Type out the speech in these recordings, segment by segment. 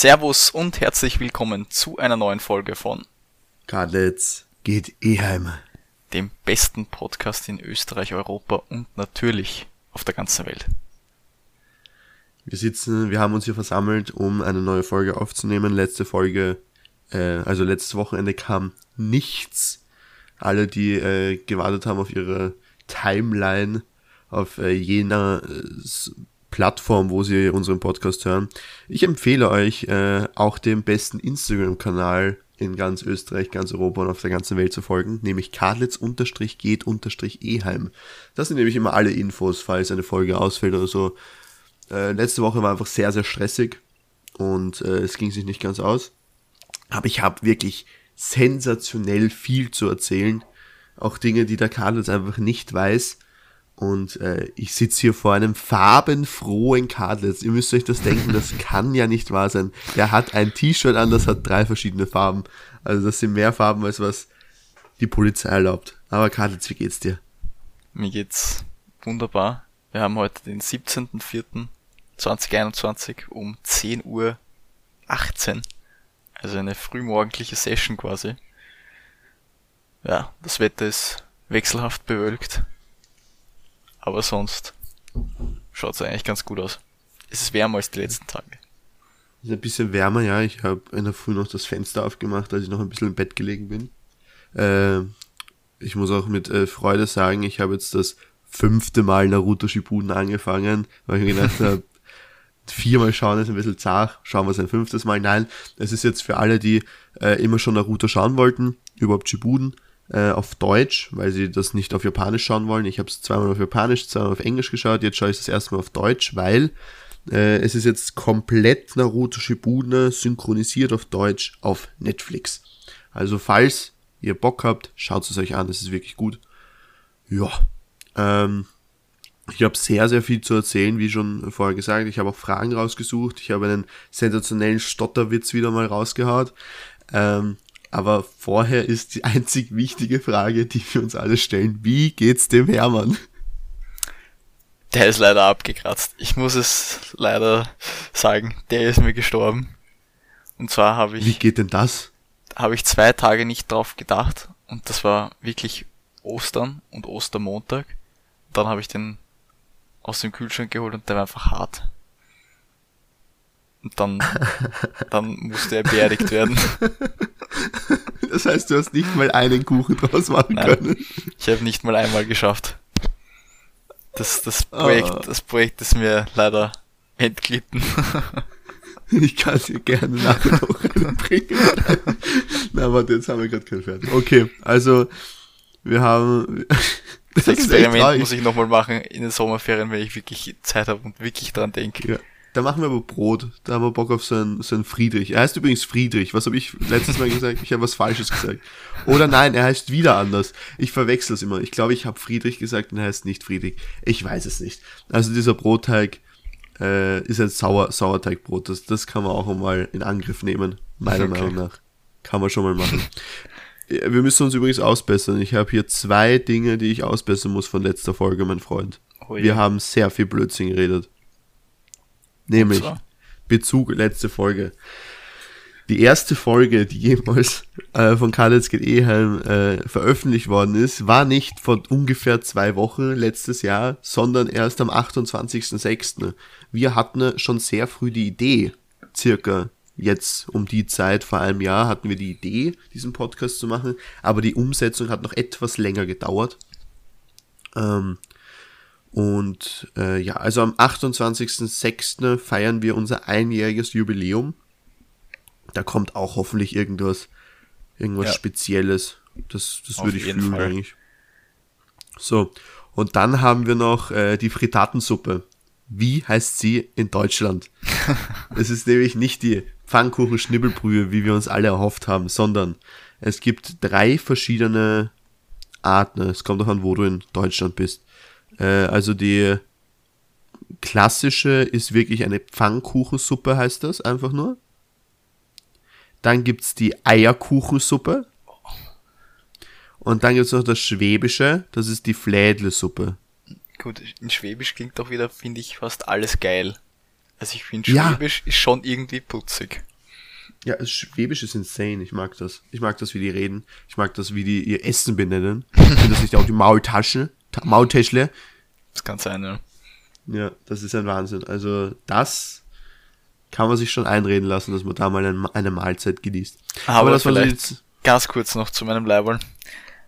Servus und herzlich willkommen zu einer neuen Folge von Kadletz geht eh heim. dem besten Podcast in Österreich, Europa und natürlich auf der ganzen Welt. Wir sitzen, wir haben uns hier versammelt, um eine neue Folge aufzunehmen. Letzte Folge, äh, also letztes Wochenende kam nichts. Alle, die äh, gewartet haben auf ihre Timeline, auf äh, jener äh, Plattform, wo sie unseren Podcast hören. Ich empfehle euch äh, auch dem besten Instagram-Kanal in ganz Österreich, ganz Europa und auf der ganzen Welt zu folgen, nämlich kadlitz-geht-eheim. Das sind nämlich immer alle Infos, falls eine Folge ausfällt oder so. Äh, letzte Woche war einfach sehr, sehr stressig und äh, es ging sich nicht ganz aus. Aber ich habe wirklich sensationell viel zu erzählen. Auch Dinge, die der Kadlitz einfach nicht weiß. Und äh, ich sitze hier vor einem farbenfrohen Kadlitz. Ihr müsst euch das denken, das kann ja nicht wahr sein. Der hat ein T-Shirt an, das hat drei verschiedene Farben. Also das sind mehr Farben, als was die Polizei erlaubt. Aber Kadlitz, wie geht's dir? Mir geht's wunderbar. Wir haben heute den 17.04.2021 um 10 Uhr 18. Also eine frühmorgendliche Session quasi. Ja, das Wetter ist wechselhaft bewölkt. Aber sonst schaut's eigentlich ganz gut aus. Es ist wärmer als die letzten Tage. Ist ein bisschen wärmer, ja. Ich habe in der Früh noch das Fenster aufgemacht, als ich noch ein bisschen im Bett gelegen bin. Äh, ich muss auch mit äh, Freude sagen, ich habe jetzt das fünfte Mal Naruto Shippuden angefangen, weil ich mir gedacht habe, viermal schauen ist ein bisschen zart, schauen wir es ein fünftes Mal. Nein, es ist jetzt für alle, die äh, immer schon Naruto schauen wollten, überhaupt Shippuden, äh, auf Deutsch, weil sie das nicht auf Japanisch schauen wollen. Ich habe es zweimal auf Japanisch, zweimal auf Englisch geschaut, jetzt schaue ich es das erste Mal auf Deutsch, weil äh, es ist jetzt komplett Naruto Shippuden synchronisiert auf Deutsch auf Netflix. Also falls ihr Bock habt, schaut es euch an, es ist wirklich gut. Ja, ähm, ich habe sehr, sehr viel zu erzählen, wie schon vorher gesagt. Ich habe auch Fragen rausgesucht. Ich habe einen sensationellen Stotterwitz wieder mal rausgehaut. Ähm, aber vorher ist die einzig wichtige Frage, die wir uns alle stellen. Wie geht's dem Hermann? Der ist leider abgekratzt. Ich muss es leider sagen, der ist mir gestorben. Und zwar habe Wie ich, geht denn das? habe ich zwei Tage nicht drauf gedacht. Und das war wirklich Ostern und Ostermontag. Dann habe ich den aus dem Kühlschrank geholt und der war einfach hart. Und dann, dann musste er beerdigt werden. Das heißt, du hast nicht mal einen Kuchen draus machen Nein. können. Ich habe nicht mal einmal geschafft. Das, das Projekt, Ah. das Projekt ist mir leider entglitten. Ich kann dir gerne nachher noch bringen. Na, warte, jetzt haben wir gerade keinen fertig. Okay, also, wir haben... Das echt Experiment muss ich nochmal machen in den Sommerferien, wenn ich wirklich Zeit habe und wirklich dran denke. Ja. Da machen wir aber Brot. Da haben wir Bock auf so einen, so einen Friedrich. Er heißt übrigens Friedrich. Was habe ich letztes Mal gesagt? Ich habe was Falsches gesagt. Oder nein, er heißt wieder anders. Ich verwechsel es immer. Ich glaube, ich habe Friedrich gesagt und er heißt nicht Friedrich. Ich weiß es nicht. Also dieser Brotteig äh, ist ein Sauer, Sauerteigbrot. Das, das kann man auch mal in Angriff nehmen. Meiner Okay. Meinung nach. Kann man schon mal machen. Äh, Wir müssen uns übrigens ausbessern. Ich habe hier zwei Dinge, die ich ausbessern muss von letzter Folge, mein Freund. Oh je. Wir haben sehr viel Blödsinn geredet. Nämlich? Bezug letzte Folge. Die erste Folge, die jemals äh, von Kadetz geht Eheim äh, veröffentlicht worden ist, war nicht vor ungefähr zwei Wochen letztes Jahr, sondern erst am 28.06. Wir hatten schon sehr früh die Idee, circa jetzt um die Zeit vor einem Jahr hatten wir die Idee, diesen Podcast zu machen, aber die Umsetzung hat noch etwas länger gedauert. Ähm, und äh, ja, also am 28.06. feiern wir unser einjähriges Jubiläum. Da kommt auch hoffentlich irgendwas, irgendwas Ja. Spezielles. Das, das Auf würde ich fühlen Fall. eigentlich. So, und dann haben wir noch äh, die Frittatensuppe. Wie heißt sie in Deutschland? es ist nämlich nicht die Pfannkuchen-Schnibbelbrühe, wie wir uns alle erhofft haben, sondern es gibt drei verschiedene Arten. Es kommt auch an, wo du in Deutschland bist. Äh, also die klassische ist wirklich eine Pfannkuchensuppe, heißt das einfach nur. Dann gibt's die Eierkuchensuppe. Und dann gibt's noch das Schwäbische, das ist die Flädlesuppe. Gut, in Schwäbisch klingt doch wieder, finde ich, fast alles geil. Also ich finde, Ja. Schwäbisch ist schon irgendwie putzig. Ja, Schwäbisch ist insane. Ich mag das. Ich mag das, wie die reden. Ich mag das, wie die ihr Essen benennen. Ich finde das nicht auch die Maultasche, Ta Maultäschle. Das kann sein, ja. Ja, das ist ein Wahnsinn. Also das kann man sich schon einreden lassen, dass man da mal eine, eine Mahlzeit genießt. Aber, Aber das war jetzt, ganz kurz noch zu meinem Leiberl.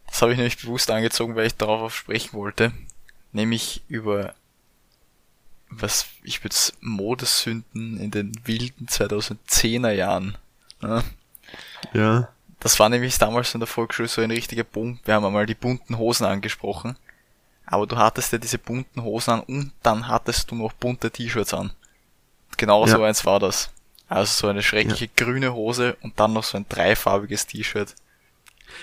Das habe ich nämlich bewusst angezogen, weil ich darauf sprechen wollte. Nämlich über was ich würde Modesünden in den wilden 2010er Jahren. Ja. ja, Das war nämlich damals in der Volksschule so ein richtiger Boom. Wir haben einmal die bunten Hosen angesprochen. Aber du hattest ja diese bunten Hosen an und dann hattest du noch bunte T-Shirts an. Genau so Ja. eins war das. Also so eine schreckliche grüne Hose und dann noch so ein dreifarbiges T-Shirt.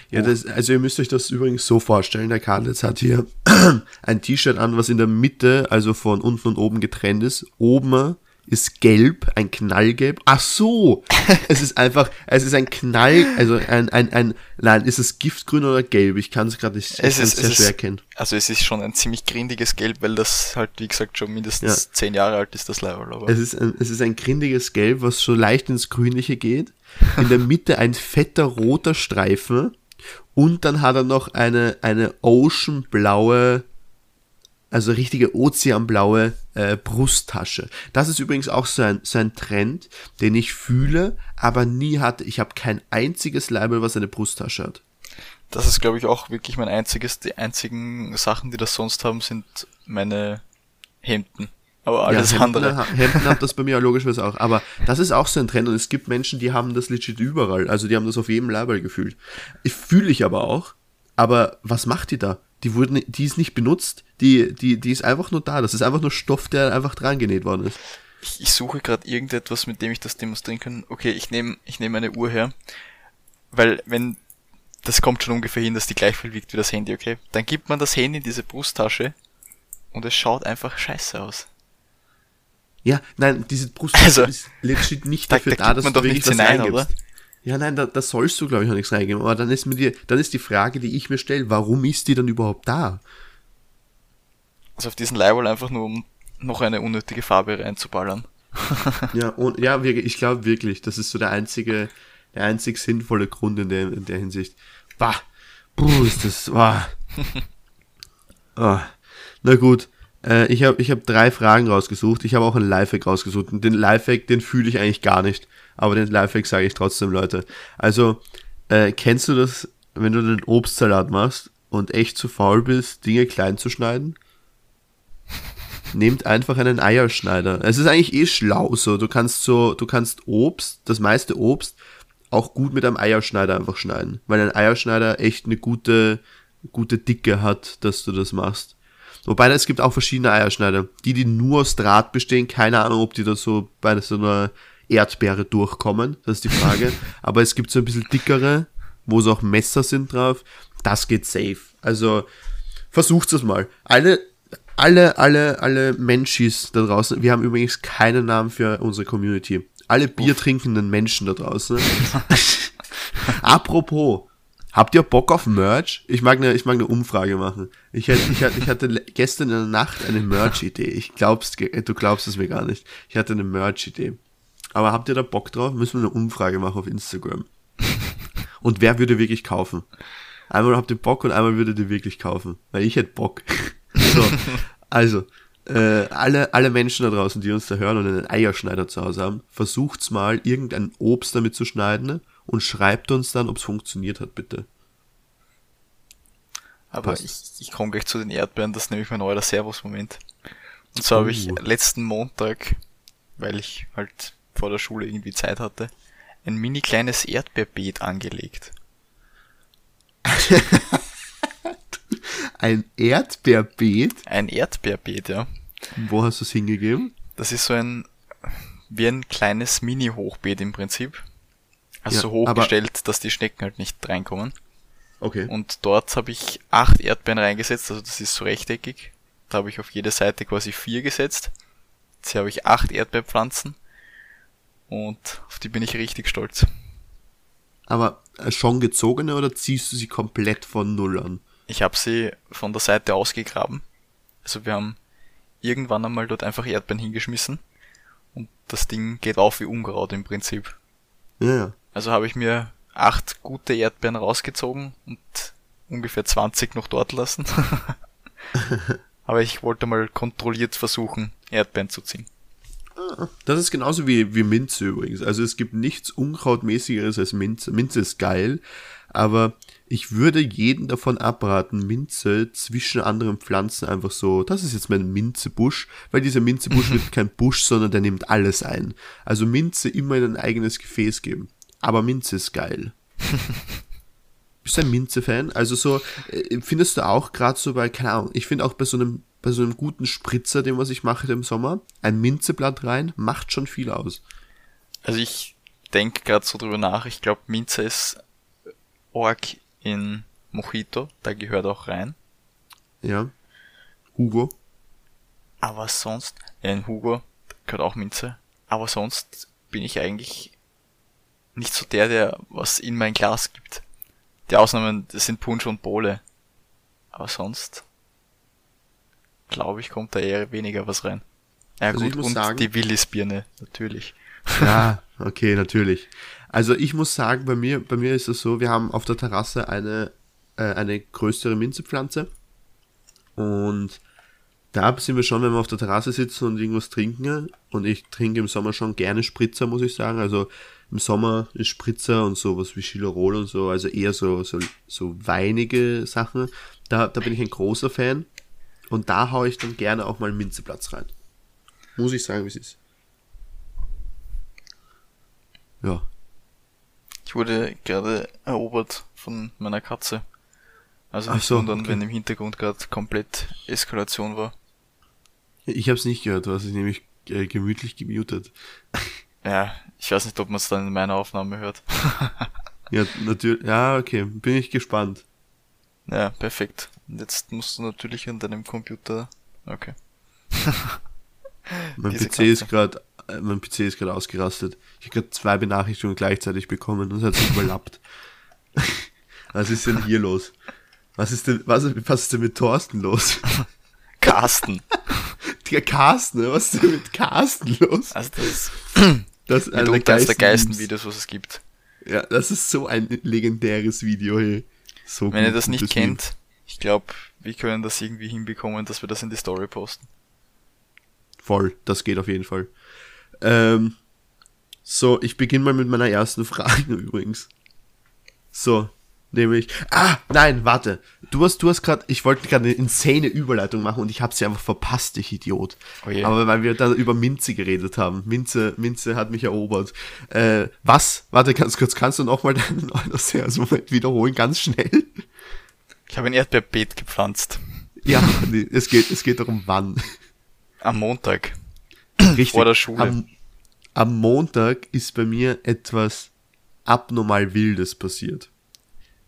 Ja, das, also ihr müsst euch das übrigens so vorstellen, der Karlitz hat hier ein T-Shirt an, was in der Mitte, also von unten und oben getrennt ist. Oben ist gelb, ein Knallgelb. Ach so, es ist einfach, es ist ein Knall, also ein, ein, ein, nein, ist es Giftgrün oder gelb? Ich kann es gerade nicht, ich Es ist- sehr es schwer ist- erkennen. Also es ist schon ein ziemlich grindiges Gelb, weil das halt, wie gesagt, schon mindestens Ja. zehn Jahre alt ist, das Level. Aber Es ist, ein, es ist ein grindiges Gelb, was so leicht ins Grünliche geht. In der Mitte ein fetter roter Streifen. Und dann hat er noch eine, eine oceanblaue, also richtige ozeanblaue äh, Brusttasche. Das ist übrigens auch so ein, so ein Trend, den ich fühle, aber nie hatte. Ich habe kein einziges Label, was eine Brusttasche hat. das ist, glaube ich, auch wirklich mein einziges. Die einzigen Sachen, die das sonst haben, sind meine Hemden. Aber alles ja, Hemden, andere. Hemden hat das bei mir ja logischerweise auch. Aber das ist auch so ein Trend und es gibt Menschen, die haben das legit überall. Also die haben das auf jedem Label gefühlt. Ich fühle ich aber auch. Aber was macht die da? Die wurden, die ist nicht benutzt. Die, die, die ist einfach nur da. Das ist einfach nur Stoff, der einfach dran genäht worden ist. Ich, ich suche gerade irgendetwas, mit dem ich das demonstrieren kann. Okay, ich nehme ich nehme eine Uhr her. Weil wenn das kommt schon ungefähr hin, dass die gleich viel wiegt wie das Handy, okay? Dann gibt man das Handy in diese Brusttasche und es schaut einfach scheiße aus. Ja, nein, diese Brusttasche Also, ist legit nicht da- dafür da da, gibt dass man du doch nichts hinein, oder? Ja, nein, da, da sollst du, glaube ich, noch nichts reingeben. Aber dann ist mir die, dann ist die Frage, die ich mir stelle, warum ist die dann überhaupt da? Also auf diesen Leihwall einfach nur, um noch eine unnötige Farbe reinzuballern. Ja, und ja, ich glaube wirklich, das ist so der einzige, der einzig sinnvolle Grund in der, in der Hinsicht. Bah, puh, ist das, bah. Ah. Na gut, äh, ich habe ich hab drei Fragen rausgesucht. Ich habe auch einen Lifehack rausgesucht. Und den Lifehack, den fühle ich eigentlich gar nicht. Aber den Lifehack sage ich trotzdem, Leute. Also, äh, kennst du das, wenn du den Obstsalat machst und echt zu faul bist, Dinge klein zu schneiden? Nehmt einfach einen Eierschneider. Es ist eigentlich eh schlau so. Du kannst so, du kannst Obst, das meiste Obst, auch gut mit einem Eierschneider einfach schneiden. Weil ein Eierschneider echt eine gute, gute Dicke hat, dass du das machst. Wobei es gibt auch verschiedene Eierschneider. Die, die nur aus Draht bestehen, keine Ahnung, ob die da so bei so einer Erdbeere durchkommen. Das ist die Frage. Aber es gibt so ein bisschen dickere, wo so auch Messer sind drauf. Das geht safe. Also versucht es mal. Alle, alle, alle, alle Menschis da draußen. Wir haben übrigens keinen Namen für unsere Community. Alle biertrinkenden Menschen da draußen. Apropos, habt ihr Bock auf Merch? Ich mag eine, ich mag eine Umfrage machen. Ich, hätte, ich, hatte, ich hatte gestern in der Nacht eine Merch-Idee. Ich glaub's, ge- du glaubst es mir gar nicht. Ich hatte eine Merch-Idee. Aber habt ihr da Bock drauf? Müssen wir eine Umfrage machen auf Instagram. Und wer würde wirklich kaufen? Einmal habt ihr Bock und einmal würdet ihr wirklich kaufen. Weil ich hätte Bock. So, also, äh, alle, alle Menschen da draußen, die uns da hören und einen Eierschneider zu Hause haben, versucht's mal, irgendein Obst damit zu schneiden und schreibt uns dann, ob's funktioniert hat, bitte. Aber Passt. ich, ich komme gleich zu den Erdbeeren, das ist nämlich mein neuer Servus-Moment. Und zwar habe ich Uh. letzten Montag, weil ich halt vor der Schule irgendwie Zeit hatte, ein mini kleines Erdbeerbeet angelegt. Ein Erdbeerbeet? Ein Erdbeerbeet, ja. Wo hast du es hingegeben? Das ist so ein, wie ein kleines Mini-Hochbeet im Prinzip. Also Ja, so hochgestellt, dass die Schnecken halt nicht reinkommen. Okay. Und dort habe ich acht Erdbeeren reingesetzt, also das ist so rechteckig. Da habe ich auf jede Seite quasi vier gesetzt. Jetzt habe ich acht Erdbeerpflanzen. Und auf die bin ich richtig stolz. Aber äh, schon gezogene oder ziehst du sie komplett von Null an? Ich habe sie von der Seite ausgegraben. Also wir haben irgendwann einmal dort einfach Erdbeeren hingeschmissen. Und das Ding geht auf wie Unkraut im Prinzip. Ja, ja. Also habe ich mir acht gute Erdbeeren rausgezogen und ungefähr 20 noch dort lassen. Aber ich wollte mal kontrolliert versuchen, Erdbeeren zu ziehen. Das ist genauso wie, wie Minze übrigens. Also es gibt nichts Unkrautmäßigeres als Minze. Minze ist geil, aber ich würde jeden davon abraten, Minze zwischen anderen Pflanzen einfach so, das ist jetzt mein Minzebusch, weil dieser Minzebusch wird kein Busch, sondern der nimmt alles ein. Also Minze immer in ein eigenes Gefäß geben. Aber Minze ist geil. Bist du ein Minze-Fan? Also so, äh, findest du auch gerade so bei, keine Ahnung, ich finde auch bei so einem, bei so einem guten Spritzer, den was ich mache im Sommer, ein Minzeblatt rein, macht schon viel aus. Also ich denke gerade so drüber nach, ich glaube Minze ist Org in Mojito, da gehört auch rein. Ja. Hugo. Aber sonst, ja, in Hugo gehört auch Minze. Aber sonst bin ich eigentlich nicht so der, der was in mein Glas gibt. Die Ausnahmen das sind Punsch und Bowle. Aber sonst glaube ich, kommt da eher weniger was rein. Ja Also ich gut, muss und sagen- die Willis-Birne, natürlich. Ja, okay, natürlich. Also ich muss sagen, bei mir, bei mir ist es so, wir haben auf der Terrasse eine, äh, eine größere Minzepflanze. Und da sind wir schon, wenn wir auf der Terrasse sitzen und irgendwas trinken. Und ich trinke im Sommer schon gerne Spritzer, muss ich sagen. Also im Sommer ist Spritzer und sowas wie Chillerol und so, also eher so, so, so weinige Sachen. Da, da bin ich ein großer Fan. Und da haue ich dann gerne auch mal Minzeplatz rein. Muss ich sagen, wie es ist. Ja. Ich wurde gerade erobert von meiner Katze. Also Ach nicht so, wundern, okay. wenn im Hintergrund gerade komplett Eskalation war. Ich habe es nicht gehört, du hast es nämlich äh, gemütlich gemutet. Ja, ich weiß nicht, ob man es dann in meiner Aufnahme hört. Ja, natürlich. Ja, okay, bin ich gespannt. ja, perfekt. Und jetzt musst du natürlich an deinem Computer. Okay. Mein Diese PC ist gerade, äh, mein PC ist gerade ausgerastet. Ich habe gerade zwei Benachrichtigungen gleichzeitig bekommen und es hat sich überlappt. Was ist denn hier los? Was ist denn, was, was ist denn mit Thorsten los? Carsten. Der Carsten, was ist denn mit Carsten los? Also das Das ist eines der geilsten Videos, was es gibt. Ja, das ist so ein legendäres Video, hey. So Wenn ihr gut, das nicht kennt, ich glaube, wir können das irgendwie hinbekommen, dass wir das in die Story posten. Voll, das geht auf jeden Fall. Ähm, so, ich beginne mal mit meiner ersten Frage übrigens. So, nämlich. Ah, nein, warte. Du hast, du hast gerade, ich wollte gerade eine insane Überleitung machen und ich habe sie einfach verpasst, ich Idiot. Oh je. Aber weil wir dann über Minze geredet haben. Minze, Minze hat mich erobert. Äh, was? Warte, ganz kurz, kannst du nochmal deinen Moment wiederholen, ganz schnell? Ich habe ein Erdbeerbeet gepflanzt. Ja, nee, es geht, es geht darum, wann. Am Montag. Richtig. Vor der Schule. Am, am Montag ist bei mir etwas abnormal Wildes passiert.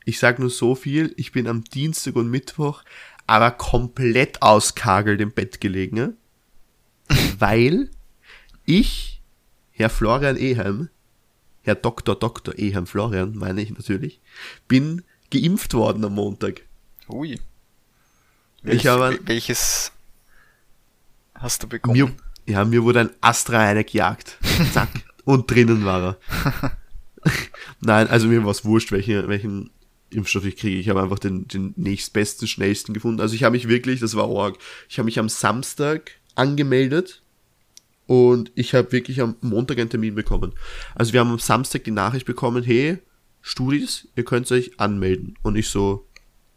Ich sag nur so viel, ich bin am Dienstag und Mittwoch aber komplett auskagelt im Bett gelegen, ne? weil ich, Herr Florian Eheim, Herr Dr. Dr. Eheim Florian, meine ich natürlich, bin geimpft worden am Montag. Ui. Ich habe- wel- welches hast du bekommen? Mir, ja, mir wurde ein Astra reingejagt. Zack. Und drinnen war er. Nein, also mir war es wurscht, welche, welchen Impfstoff ich kriege. Ich habe einfach den, den nächstbesten, schnellsten gefunden. Also ich habe mich wirklich, das war arg, ich habe mich am Samstag angemeldet und ich habe wirklich am Montag einen Termin bekommen. Also wir haben am Samstag die Nachricht bekommen, hey, Studis, ihr könnt euch anmelden. Und ich so,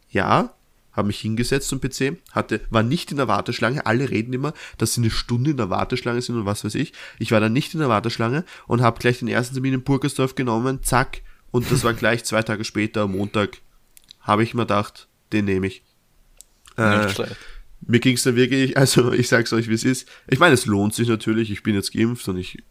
ja, habe mich hingesetzt zum PC, hatte, war nicht in der Warteschlange, alle reden immer, dass sie eine Stunde in der Warteschlange sind und was weiß ich. Ich war dann nicht in der Warteschlange und habe gleich den ersten Termin in Burgersdorf genommen, zack, und das war gleich zwei Tage später, am Montag, habe ich mir gedacht, den nehme ich. Äh, mir ging es dann wirklich, also ich sag's euch, wie es ist. Ich meine, es lohnt sich natürlich, ich bin jetzt geimpft und ich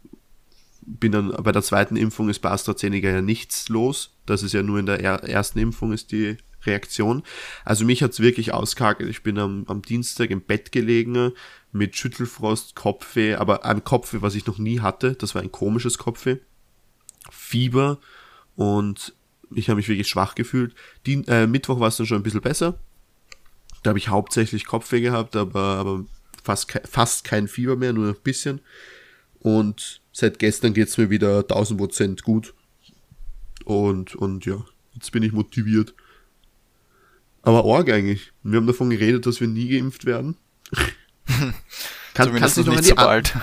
bin dann bei der zweiten Impfung ist bei AstraZeneca ja nichts los. Das ist ja nur in der er ersten Impfung ist die Reaktion. Also mich hat's wirklich ausgehakelt. Ich bin am, am Dienstag im Bett gelegen mit Schüttelfrost, Kopfweh, aber ein Kopfweh, was ich noch nie hatte. Das war ein komisches Kopfweh. Fieber und ich habe mich wirklich schwach gefühlt. Die, äh, Mittwoch war es dann schon ein bisschen besser. Da habe ich hauptsächlich Kopfweh gehabt, aber, aber fast, ke fast kein Fieber mehr, nur ein bisschen. Und seit gestern geht's mir wieder 1000 Prozent gut. Und, und ja, jetzt bin ich motiviert. Aber arg eigentlich. Wir haben davon geredet, dass wir nie geimpft werden. Kann, kannst du dich noch an die so bald.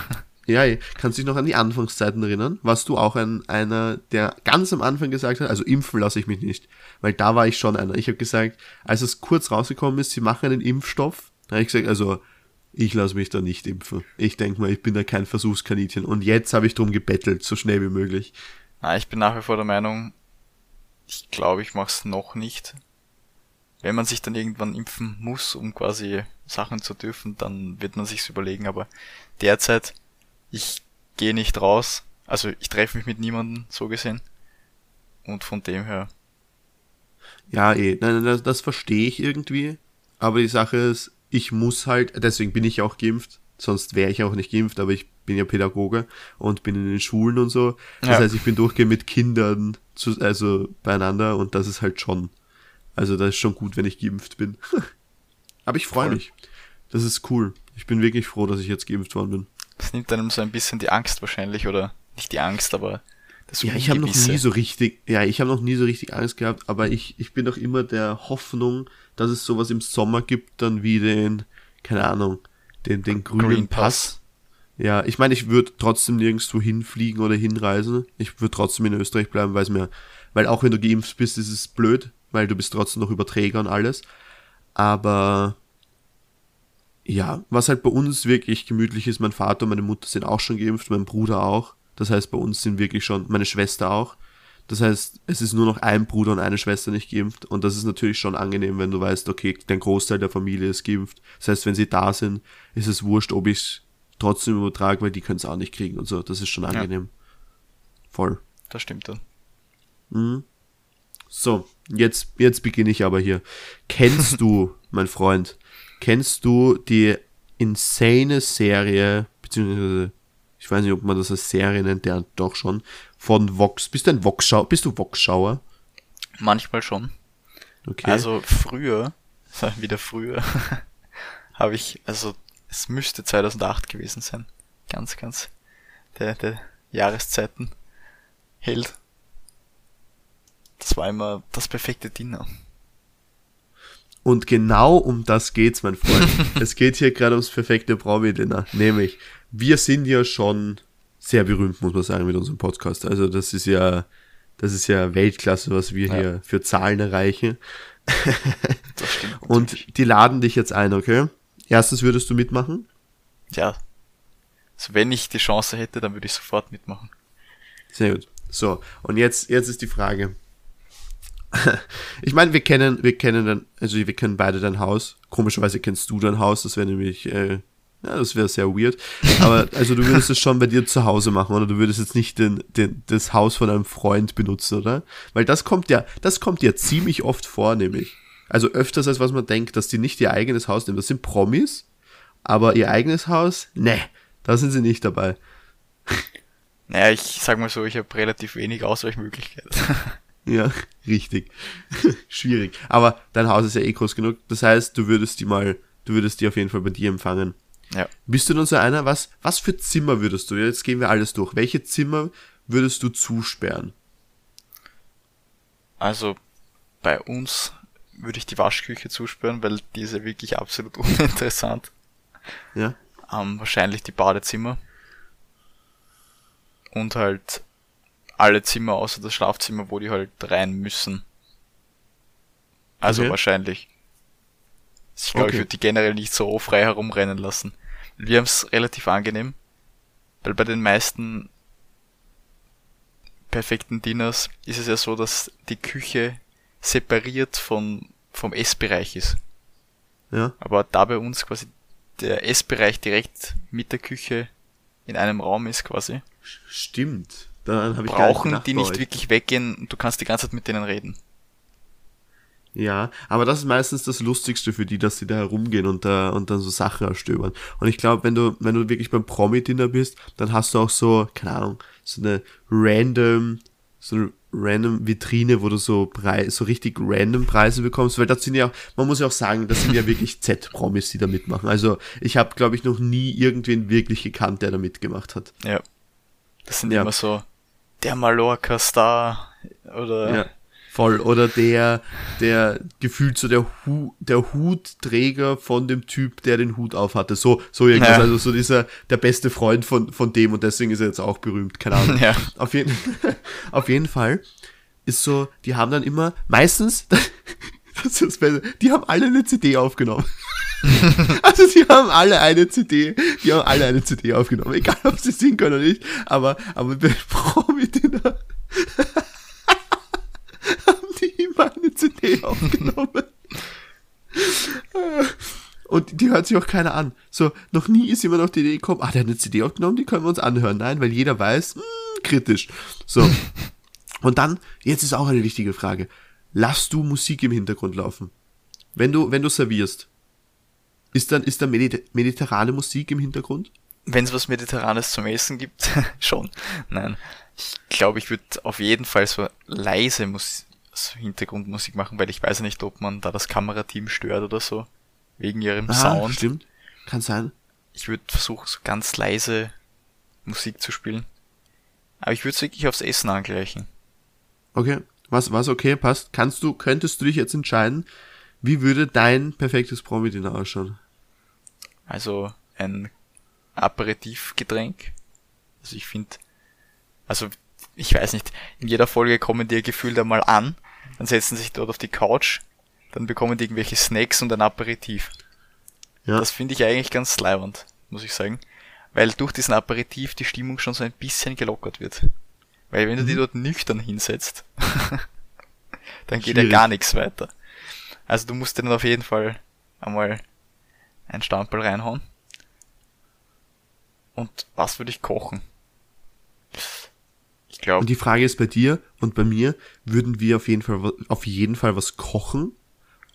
Ja, kannst du dich noch an die Anfangszeiten erinnern? Warst du auch ein, einer, der ganz am Anfang gesagt hat, also impfen lasse ich mich nicht. Weil da war ich schon einer. Ich habe gesagt, als es kurz rausgekommen ist, sie machen einen Impfstoff, da habe ich gesagt, also ich lasse mich da nicht impfen. Ich denke mal, ich bin da kein Versuchskaninchen. Und jetzt habe ich drum gebettelt, so schnell wie möglich. Na, ich bin nach wie vor der Meinung, ich glaube, ich mache es noch nicht. Wenn man sich dann irgendwann impfen muss, um quasi Sachen zu dürfen, dann wird man sich's überlegen. Aber derzeit, ich gehe nicht raus. Also ich treffe mich mit niemandem, so gesehen. Und von dem her. Ja, eh. Nein, das, das verstehe ich irgendwie. Aber die Sache ist, ich muss halt, deswegen bin ich auch geimpft, sonst wäre ich auch nicht geimpft, aber ich bin ja Pädagoge und bin in den Schulen und so. Das ja. heißt, ich bin durchgehend mit Kindern zu, also beieinander und das ist halt schon, also das ist schon gut, wenn ich geimpft bin. aber ich freue mich. Das ist cool. Ich bin wirklich froh, dass ich jetzt geimpft worden bin. Das nimmt einem so ein bisschen die Angst wahrscheinlich, oder nicht die Angst, aber das Ja, ich habe noch nie so richtig, ja, ich habe noch nie so richtig Angst gehabt, aber ich, ich bin doch immer der Hoffnung, dass es sowas im Sommer gibt, dann wie den, keine Ahnung, den, den grünen Green Pass. Pass. Ja, ich meine, ich würde trotzdem nirgendwo hinfliegen oder hinreisen. Ich würde trotzdem in Österreich bleiben, weil es mir, weil auch wenn du geimpft bist, ist es blöd, weil du bist trotzdem noch Überträger und alles. Aber ja, was halt bei uns wirklich gemütlich ist, mein Vater und meine Mutter sind auch schon geimpft, mein Bruder auch. Das heißt, bei uns sind wirklich schon, meine Schwester auch. Das heißt, es ist nur noch ein Bruder und eine Schwester nicht geimpft. Und das ist natürlich schon angenehm, wenn du weißt, okay, der Großteil der Familie ist geimpft. Das heißt, wenn sie da sind, ist es wurscht, ob ich es trotzdem übertrage, weil die können es auch nicht kriegen und so. Das ist schon angenehm. Ja. Voll. Das stimmt dann. Mhm. So, jetzt, jetzt beginne ich aber hier. Kennst du, mein Freund, kennst du die insane Serie, beziehungsweise ich weiß nicht, ob man das als Serie nennt, der doch schon, von Vox. Bist du ein Vox-Schauer? Bist du Vox-Schauer? Manchmal schon. Okay. Also früher, wieder früher, habe ich, also es müsste 2008 gewesen sein. Ganz, ganz der, der Jahreszeiten hält. Das war immer das perfekte Dinner. Und genau um das geht's, mein Freund. es geht hier gerade ums perfekte Promi-Dinner. Nämlich, wir sind ja schon sehr berühmt, muss man sagen, mit unserem Podcast. Also das ist ja, das ist ja Weltklasse, was wir ja. hier für Zahlen erreichen. Und die laden dich jetzt ein, okay? Erstens würdest du mitmachen? Ja. Also wenn ich die Chance hätte, dann würde ich sofort mitmachen. Sehr gut. So, und jetzt, jetzt ist die Frage. ich meine, wir kennen, wir kennen dann, also wir kennen beide dein Haus. Komischerweise kennst du dein Haus, das wäre nämlich äh, ja, das wäre sehr weird. Aber also du würdest es schon bei dir zu Hause machen, oder du würdest jetzt nicht den, den, das Haus von einem Freund benutzen, oder? Weil das kommt ja, das kommt ja ziemlich oft vor, nämlich. Also öfters als was man denkt, dass die nicht ihr eigenes Haus nehmen. Das sind Promis, aber ihr eigenes Haus, ne, da sind sie nicht dabei. Naja, ich sag mal so, ich habe relativ wenig Ausweichmöglichkeiten. ja, richtig. Schwierig. Aber dein Haus ist ja eh groß genug. Das heißt, du würdest die mal, du würdest die auf jeden Fall bei dir empfangen. Ja. Bist du dann so einer, was, was für Zimmer würdest du, jetzt gehen wir alles durch, welche Zimmer würdest du zusperren? Also, bei uns würde ich die Waschküche zusperren, weil die ist ja wirklich absolut uninteressant. Ja. Ähm, wahrscheinlich die Badezimmer. Und halt alle Zimmer außer das Schlafzimmer, wo die halt rein müssen. Also okay. wahrscheinlich. Ich glaube, okay. ich würde die generell nicht so frei herumrennen lassen. Wir haben es relativ angenehm, weil bei den meisten perfekten Dinners ist es ja so, dass die Küche separiert von, vom Essbereich ist. Ja. Aber da bei uns quasi der Essbereich direkt mit der Küche in einem Raum ist quasi. Stimmt. Dann hab ich brauchen die nicht wirklich weggehen und du kannst die ganze Zeit mit denen reden. Ja, aber das ist meistens das Lustigste für die, dass sie da herumgehen und da und dann so Sachen erstöbern. Und ich glaube, wenn du, wenn du wirklich beim Promi-Dinner bist, dann hast du auch so, keine Ahnung, so eine random, so eine random Vitrine, wo du so Preise, so richtig random Preise bekommst, weil das sind ja, man muss ja auch sagen, das sind ja wirklich Z-Promis, die da mitmachen. Also ich habe, glaube ich, noch nie irgendwen wirklich gekannt, der da mitgemacht hat. Ja. Das sind ja immer so der Mallorca-Star Oder Ja, voll. Oder der, der gefühlt so der, Hu der Hutträger von dem Typ, der den Hut aufhatte. So, so irgendwas. Ja. Also so dieser, der beste Freund von, von dem und deswegen ist er jetzt auch berühmt. Keine Ahnung. Ja. Auf jeden, auf jeden Fall ist so, die haben dann immer, meistens, das ist das Beste, die haben alle eine CD aufgenommen. also die haben alle eine CD, die haben alle eine CD aufgenommen, egal ob sie singen können oder nicht, aber, aber bei Promi-Dinner haben die immer eine CD aufgenommen. Und die hört sich auch keiner an. So, noch nie ist jemand auf die Idee gekommen, ah, der hat eine CD aufgenommen, die können wir uns anhören. Nein, weil jeder weiß, hm, kritisch. So. Und dann, jetzt ist auch eine wichtige Frage. Lass du Musik im Hintergrund laufen? Wenn du, wenn du servierst, ist dann, ist da mediter mediterrane Musik im Hintergrund? wenn es was Mediterranes zum Essen gibt, schon. Nein. Ich glaube, ich würde auf jeden Fall so leise Mus so Hintergrundmusik machen, weil ich weiß ja nicht, ob man da das Kamerateam stört oder so. Wegen ihrem Ah, Sound. stimmt. Kann sein. Ich würde versuchen, so ganz leise Musik zu spielen. Aber ich würde es wirklich aufs Essen angleichen. Okay. Was, was okay, passt. Kannst du, könntest du dich jetzt entscheiden, wie würde dein perfektes Promi-Dinner ausschauen? Also ein Aperitivgetränk. Also ich finde, also ich weiß nicht, in jeder Folge kommen die gefühlt einmal an, dann setzen sie sich dort auf die Couch, dann bekommen die irgendwelche Snacks und ein Aperitiv. Ja. Das finde ich eigentlich ganz leibend, muss ich sagen. Weil durch diesen Aperitiv die Stimmung schon so ein bisschen gelockert wird. Weil wenn du die dort nüchtern hinsetzt, dann geht ja Schwierig. gar nichts weiter. Also du musst dir dann auf jeden Fall einmal ein Stamperl reinhauen. Und was würde ich kochen? Ich glaube, Und die Frage ist bei dir und bei mir, würden wir auf jeden Fall, auf jeden Fall was kochen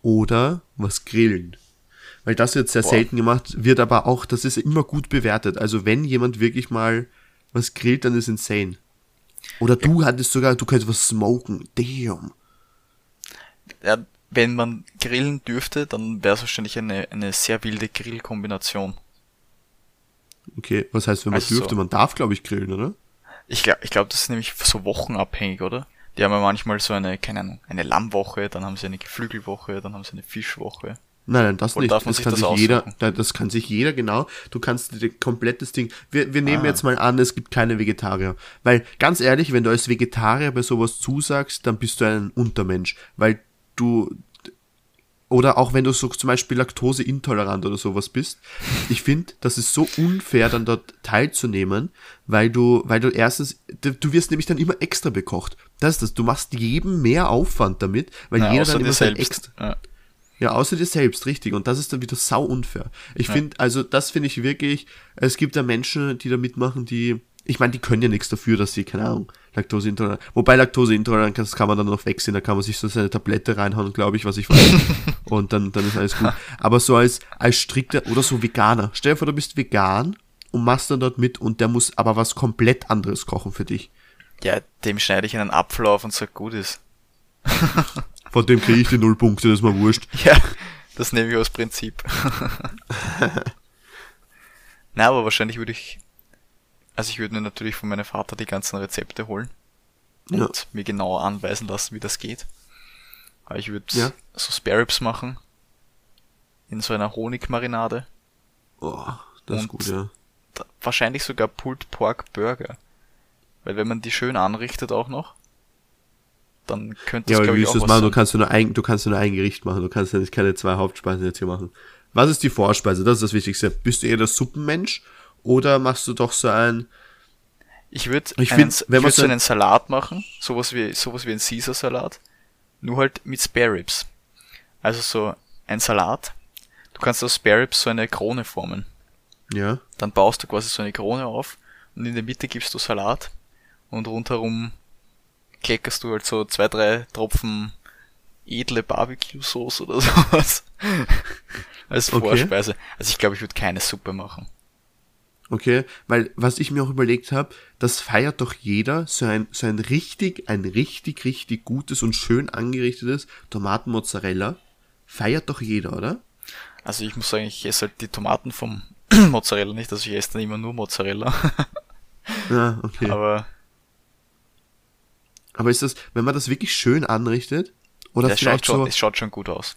oder was grillen? Weil das wird sehr Boah. selten gemacht, wird aber auch, das ist immer gut bewertet. Also wenn jemand wirklich mal was grillt, dann ist insane. Oder du hattest sogar, du könntest was smoken. Damn. ja, wenn man grillen dürfte, dann wäre es wahrscheinlich eine, eine sehr wilde Grillkombination. Okay, was heißt, wenn man Also dürfte? so- Man darf, glaube ich, grillen, oder? Ich glaube, ich glaub, das ist nämlich so wochenabhängig, oder? Die haben ja manchmal so eine, keine Ahnung, eine Lammwoche, dann haben sie eine Geflügelwoche, dann haben sie eine Fischwoche. Nein, nein, das Oder nicht. darf man das sich kann das sich jeder, das kann sich jeder genau. Du kannst dir komplettes Ding. Wir, wir nehmen Ah. jetzt mal an, es gibt keine Vegetarier. Weil, ganz ehrlich, wenn du als Vegetarier bei sowas zusagst, dann bist du ein Untermensch. Weil du, oder auch wenn du so zum Beispiel laktoseintolerant oder sowas bist. Ich finde, das ist so unfair, dann dort teilzunehmen, weil du, weil du erstens, du wirst nämlich dann immer extra bekocht. Das ist das. Du machst jedem mehr Aufwand damit, weil Ja, jeder dann immer sein selbst. extra. Ja. Ja, außer dir selbst, richtig. Und das ist dann wieder sau unfair. Ich finde, also das finde ich wirklich, es gibt da Menschen, die da mitmachen, die, ich meine, die können ja nichts dafür, dass sie, keine Ahnung, Laktoseintolerant, wobei Laktoseintolerant, das kann man dann noch wegsehen, da kann man sich so seine Tablette reinhauen, glaube ich, was ich weiß. und dann, dann ist alles gut. Aber so als, als strikter, oder so Veganer. Stell dir vor, du bist vegan und machst dann dort mit und der muss aber was komplett anderes kochen für dich. ja, dem schneide ich einen Apfel auf und sag, gut ist. Von dem kriege ich die null Punkte, das ist mir wurscht. Ja, das nehme ich aus Prinzip. Na, aber wahrscheinlich würde ich, also ich würde mir natürlich von meinem Vater die ganzen Rezepte holen und Ja. mir genau anweisen lassen, wie das geht. Aber ich würde Ja. so Spare Ribs machen in so einer Honigmarinade. Oh, das ist Und- gut, ja. Wahrscheinlich sogar Pulled Pork Burger. Weil wenn man die schön anrichtet auch noch, dann könnte Ja, aber glaube ich, auch du was machen? Du sein. kannst, ja nur ein, du kannst nur ein Gericht machen. Du kannst ja nicht keine zwei Hauptspeisen jetzt hier machen. Was ist die Vorspeise? Das ist das Wichtigste. Bist du eher der Suppenmensch oder machst du doch so ein. Ich würde Ich einen, find, ich wenn man würd so einen Salat machen, sowas wie, sowas wie ein Caesar-Salat, nur halt mit Spare Ribs. Also so ein Salat. Du kannst aus Spare Ribs so eine Krone formen. Ja. Dann baust du quasi so eine Krone auf und in der Mitte gibst du Salat und rundherum kleckerst du halt so zwei, drei Tropfen edle Barbecue-Sauce oder sowas. Als Okay. Vorspeise. Also ich glaube, ich würde keine Suppe machen. Okay. Weil, was ich mir auch überlegt habe, das feiert doch jeder, so ein, so ein richtig, ein richtig, richtig gutes und schön angerichtetes Tomatenmozzarella. Feiert doch jeder, oder? Also ich muss sagen, ich esse halt die Tomaten vom Mozzarella nicht, also ich esse dann immer nur Mozzarella. Ja, okay. Aber Aber ist das, wenn man das wirklich schön anrichtet, oder Das vielleicht schaut schon, so, es schaut schon gut aus.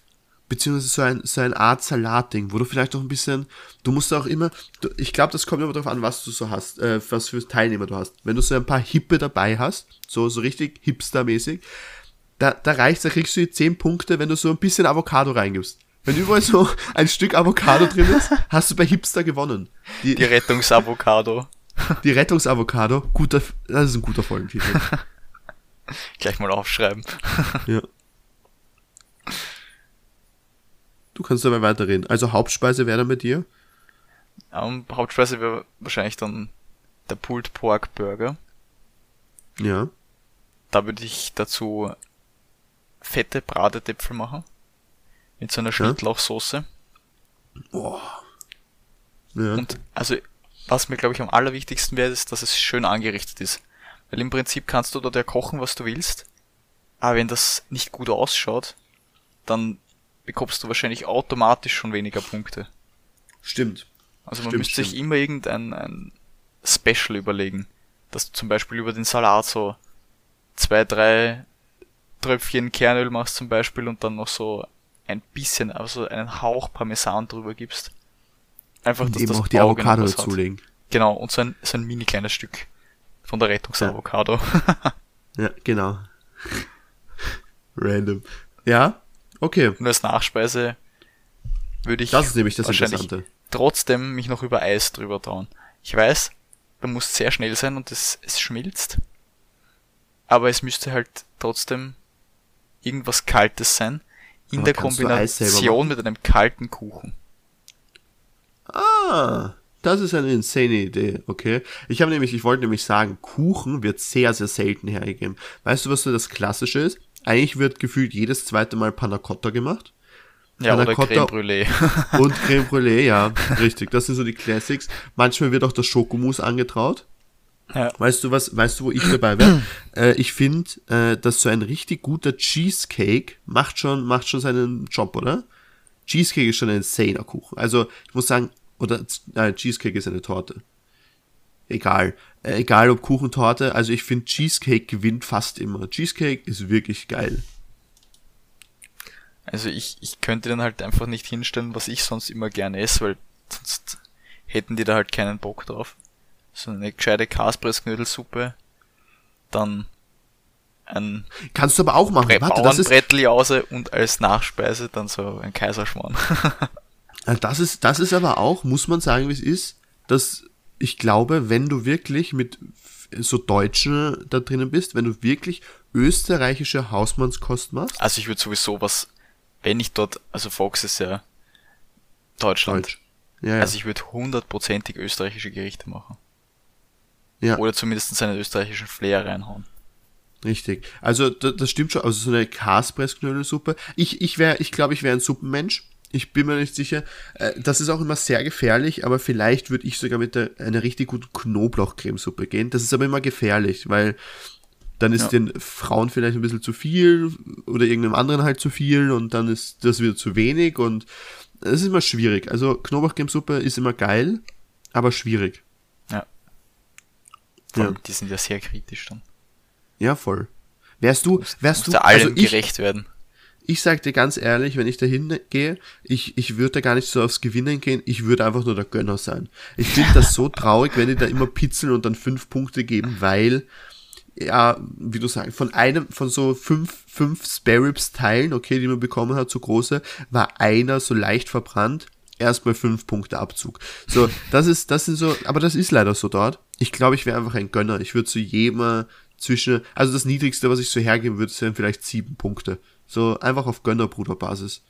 Beziehungsweise so ein, so ein Art Salatding, wo du vielleicht noch ein bisschen, du musst auch immer, du, ich glaube, das kommt immer darauf an, was du so hast, äh, was für Teilnehmer du hast. Wenn du so ein paar Hippe dabei hast, so, so richtig hipstermäßig, da, da reicht's, da kriegst du die 10 Punkte, wenn du so ein bisschen Avocado reingibst. Wenn überall so ein Stück Avocado drin ist, hast du bei Hipster gewonnen. Die, Die Rettungsavocado. die Rettungsavocado, guter, das ist ein guter Folgentitel. Gleich mal aufschreiben. Ja. Du kannst dabei weiterreden. Also Hauptspeise wäre dann bei dir? Ähm, Hauptspeise wäre wahrscheinlich dann der Pulled Pork Burger. Ja. Da würde ich dazu fette Bratetäpfel machen. Mit so einer Schnittlauchsoße. Ja. Und also, was mir glaube ich am allerwichtigsten wäre, ist, dass es schön angerichtet ist. Weil im Prinzip kannst du dort ja kochen, was du willst. Aber wenn das nicht gut ausschaut, dann bekommst du wahrscheinlich automatisch schon weniger Punkte. Stimmt. Also man Stimmt, müsste sich stimmt. immer irgendein ein Special überlegen. Dass du zum Beispiel über den Salat so zwei, drei Tröpfchen Kernöl machst zum Beispiel und dann noch so ein bisschen, also einen Hauch Parmesan drüber gibst. Einfach, Und dass eben das auch die Auge Avocado dazulegen. Genau, und so ein, so ein mini kleines Stück von der Rettungsavocado. Ja, genau. Random. Ja, okay. Und als Nachspeise würde ich Das ist nämlich das wahrscheinlich Interessante. trotzdem mich noch über Eis drüber trauen. Ich weiß, du musst sehr schnell sein und es, es schmilzt. Aber es müsste halt trotzdem irgendwas Kaltes sein. In Aber der Kombination mit einem kalten Kuchen. Ah, das ist eine insane Idee, okay. Ich habe nämlich, ich wollte nämlich sagen, Kuchen wird sehr, sehr selten hergegeben. Weißt du, was so das Klassische ist? Eigentlich wird gefühlt jedes zweite Mal Panna Cotta gemacht. Ja, Panna oder Creme Brûlée. Und Creme Brûlée, ja, richtig. Das sind so die Classics. Manchmal wird auch das Schokomousse angetraut. ja. Weißt du was, weißt du, wo ich dabei wäre? äh, ich finde, äh, dass so ein richtig guter Cheesecake macht schon, macht schon seinen Job, oder? Cheesecake ist schon ein insaner Kuchen. Also, ich muss sagen, oder, äh, Cheesecake ist eine Torte. Egal. Äh, egal ob Kuchen, Torte, also ich finde Cheesecake gewinnt fast immer. Cheesecake ist wirklich geil. Also ich, ich könnte dann halt einfach nicht hinstellen, was ich sonst immer gerne esse, weil sonst hätten die da halt keinen Bock drauf. So eine gescheite Kaspressknödelsuppe, dann ein Kannst du aber auch machen. Bre Warte, das ist, und als Nachspeise dann so ein Kaiserschmarrn. Äh, Das ist, das ist aber auch, muss man sagen, wie es ist, dass ich glaube, wenn du wirklich mit so Deutschen da drinnen bist, wenn du wirklich österreichische Hausmannskost machst, Also ich würde sowieso was, wenn ich dort, also Fox ist ja Deutschland. Deutsch. Ja, ja. Also ich würde hundertprozentig österreichische Gerichte machen. ja Oder zumindest einen österreichischen Flair reinhauen. richtig. Also da, das stimmt schon. Also so eine Kaspressknödelsuppe. Ich, ich wäre, ich glaube, ich wäre ein Suppenmensch. Ich bin mir nicht sicher. Äh, Das ist auch immer sehr gefährlich, aber vielleicht würde ich sogar mit der, einer richtig guten Knoblauchcremesuppe gehen. Das ist aber immer gefährlich, weil dann ist Ja. den Frauen vielleicht ein bisschen zu viel oder irgendeinem anderen halt zu viel und dann ist das wieder zu wenig und es ist immer schwierig. Also Knoblauchcremesuppe ist immer geil, aber schwierig. Ja. Vor Ja. die sind ja sehr kritisch dann. Ja, voll. Wärst du, wärst Muss du, da allem also ich, gerecht werden. Ich sag dir ganz ehrlich, wenn ich da hingehe, ich, ich würde da gar nicht so aufs Gewinnen gehen, ich würde einfach nur der Gönner sein. Ich finde das so traurig, wenn die da immer pitzeln und dann fünf Punkte geben, weil, ja, wie du sagst, von einem, von so fünf, fünf Spare Teilen, okay, die man bekommen hat, so große, war einer so leicht verbrannt, erstmal fünf Punkte Abzug. So, das ist, das sind so, aber das ist leider so dort. Ich glaube, ich wäre einfach ein Gönner. Ich würde zu jedem zwischen, also das niedrigste, was ich so hergeben würde, wären vielleicht sieben Punkte. So einfach auf Gönnerbruderbasis.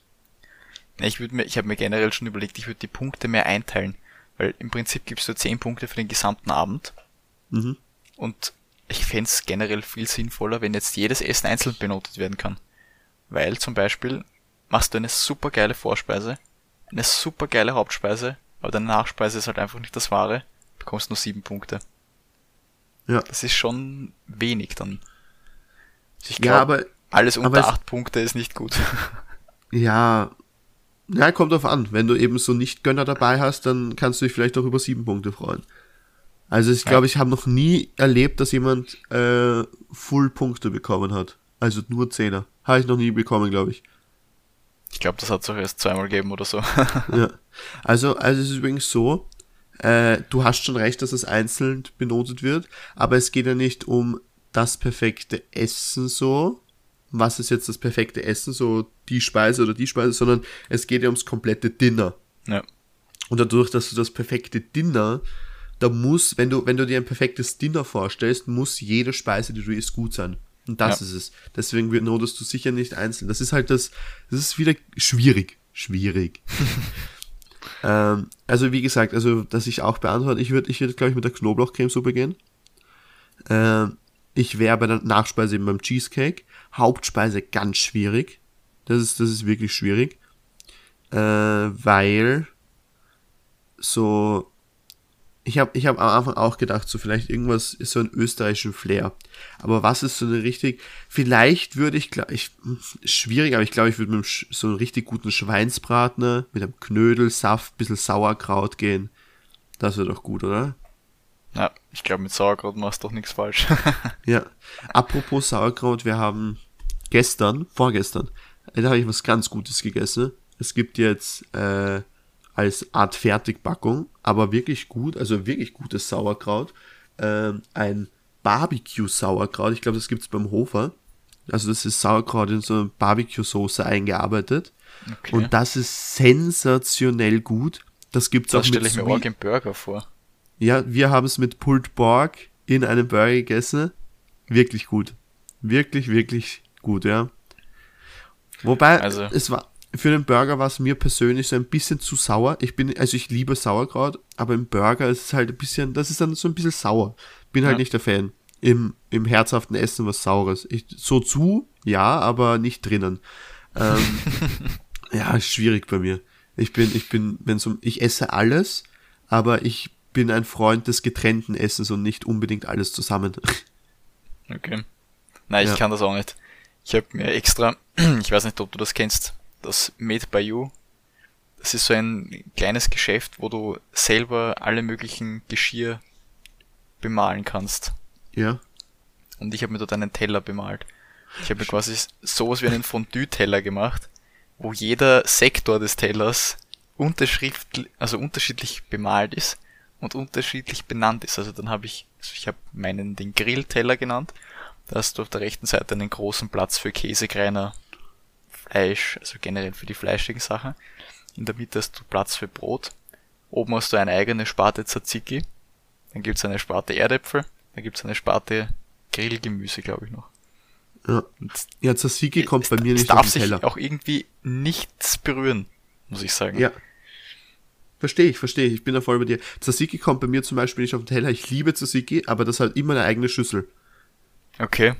Ne, Ich würde mir, ich habe mir generell schon überlegt, ich würde die Punkte mehr einteilen. Weil im Prinzip gibst du 10 Punkte für den gesamten Abend. Mhm. Und ich fänd's es generell viel sinnvoller, wenn jetzt jedes Essen einzeln benotet werden kann. Weil zum Beispiel machst du eine super geile Vorspeise, eine super geile Hauptspeise, aber deine Nachspeise ist halt einfach nicht das Wahre, bekommst nur 7 Punkte. Ja. Das ist schon wenig dann. Also ich Ja, glaube, aber alles unter es- 8 Punkte ist nicht gut. ja, na, kommt drauf an. Wenn du eben so nicht Gönner dabei hast, dann kannst du dich vielleicht auch über sieben Punkte freuen. Also ich glaube, ich habe noch nie erlebt, dass jemand äh, Full-Punkte bekommen hat. Also nur Zehner. Habe ich noch nie bekommen, glaube ich. Ich glaube, das hat es auch erst zweimal gegeben oder so. ja. Also, also es ist übrigens so, äh, du hast schon recht, dass es einzeln benotet wird, aber es geht ja nicht um das perfekte Essen so, was ist jetzt das perfekte Essen, so die Speise oder die Speise, sondern es geht ja ums komplette Dinner. Ja. Und dadurch, dass du das perfekte Dinner, da muss, wenn du, wenn du dir ein perfektes Dinner vorstellst, muss jede Speise, die du isst, gut sein. Und das Ja. ist es. Deswegen notest du sicher nicht einzeln. Das ist halt das, das ist wieder schwierig. Schwierig. ähm, also wie gesagt, also, dass ich auch beantworte, ich würde, ich würde, glaube ich, mit der Knoblauchcremesuppe gehen. Ähm, ich wäre bei der Nachspeise eben beim Cheesecake. Hauptspeise ganz schwierig. Das ist, das ist wirklich schwierig. Äh, weil so, ich habe ich hab am Anfang auch gedacht, so vielleicht irgendwas ist so ein österreichischen Flair. Aber was ist so eine richtig, vielleicht würde ich, glaub ich, schwierig, aber ich glaube, ich würde mit so einem richtig guten Schweinsbraten, mit einem Knödel, Saft, bisschen Sauerkraut gehen. Das wäre doch gut, oder? Ja, ich glaube, mit Sauerkraut machst du doch nichts falsch. Ja. Apropos Sauerkraut, wir haben gestern, vorgestern, äh, da habe ich was ganz Gutes gegessen. Es gibt jetzt äh, als Art Fertigpackung, aber wirklich gut, also wirklich gutes Sauerkraut, ähm, ein Barbecue-Sauerkraut. Ich glaube, das gibt's beim Hofer. Also das ist Sauerkraut in so eine Barbecue-Soße eingearbeitet. Okay. Und das ist sensationell gut. Das gibt's auch das stelle ich mir Sweet- auch im Burger vor. Ja, wir haben es mit Pulled Pork in einem Burger gegessen. Wirklich gut. Wirklich, wirklich gut, ja. Wobei, Also- es war, für den Burger war es mir persönlich so ein bisschen zu sauer. Ich bin, also ich liebe Sauerkraut, aber im Burger ist es halt ein bisschen, das ist dann so ein bisschen sauer. Bin halt Ja. nicht der Fan. Im, im herzhaften Essen was Saures. Ich, so zu, ja, aber nicht drinnen. Ähm, ja, schwierig bei mir. Ich bin, ich bin, wenn um, ich esse alles, aber ich bin ein Freund des getrennten Essens und nicht unbedingt alles zusammen. Okay. Nein, ich Ja. kann das auch nicht. Ich habe mir extra, ich weiß nicht, ob du das kennst, das Made by You. Das ist so ein kleines Geschäft, wo du selber alle möglichen Geschirr bemalen kannst. ja. Und ich habe mir dort einen Teller bemalt. Ich habe mir quasi sowas wie einen Fondue-Teller gemacht, wo jeder Sektor des Tellers unterschrift, also unterschiedlich bemalt ist und unterschiedlich benannt ist. Also dann habe ich, also ich habe meinen den Grillteller genannt. Da hast du auf der rechten Seite einen großen Platz für Käse, Greiner, Fleisch, also generell für die fleischigen Sachen. In der Mitte hast du Platz für Brot. Oben hast du eine eigene Sparte Tzatziki. Dann gibt's eine Sparte Erdäpfel. Dann gibt's eine Sparte Grillgemüse, glaube ich noch. Ja, ja Tzatziki kommt bei mir es nicht darf auf den sich Teller. auch irgendwie nichts berühren, muss ich sagen. Ja. Verstehe ich, verstehe ich. Ich bin da voll bei dir. Tzatziki kommt bei mir zum Beispiel nicht auf den Teller. Ich liebe Tzatziki, aber das hat immer eine eigene Schüssel. Okay.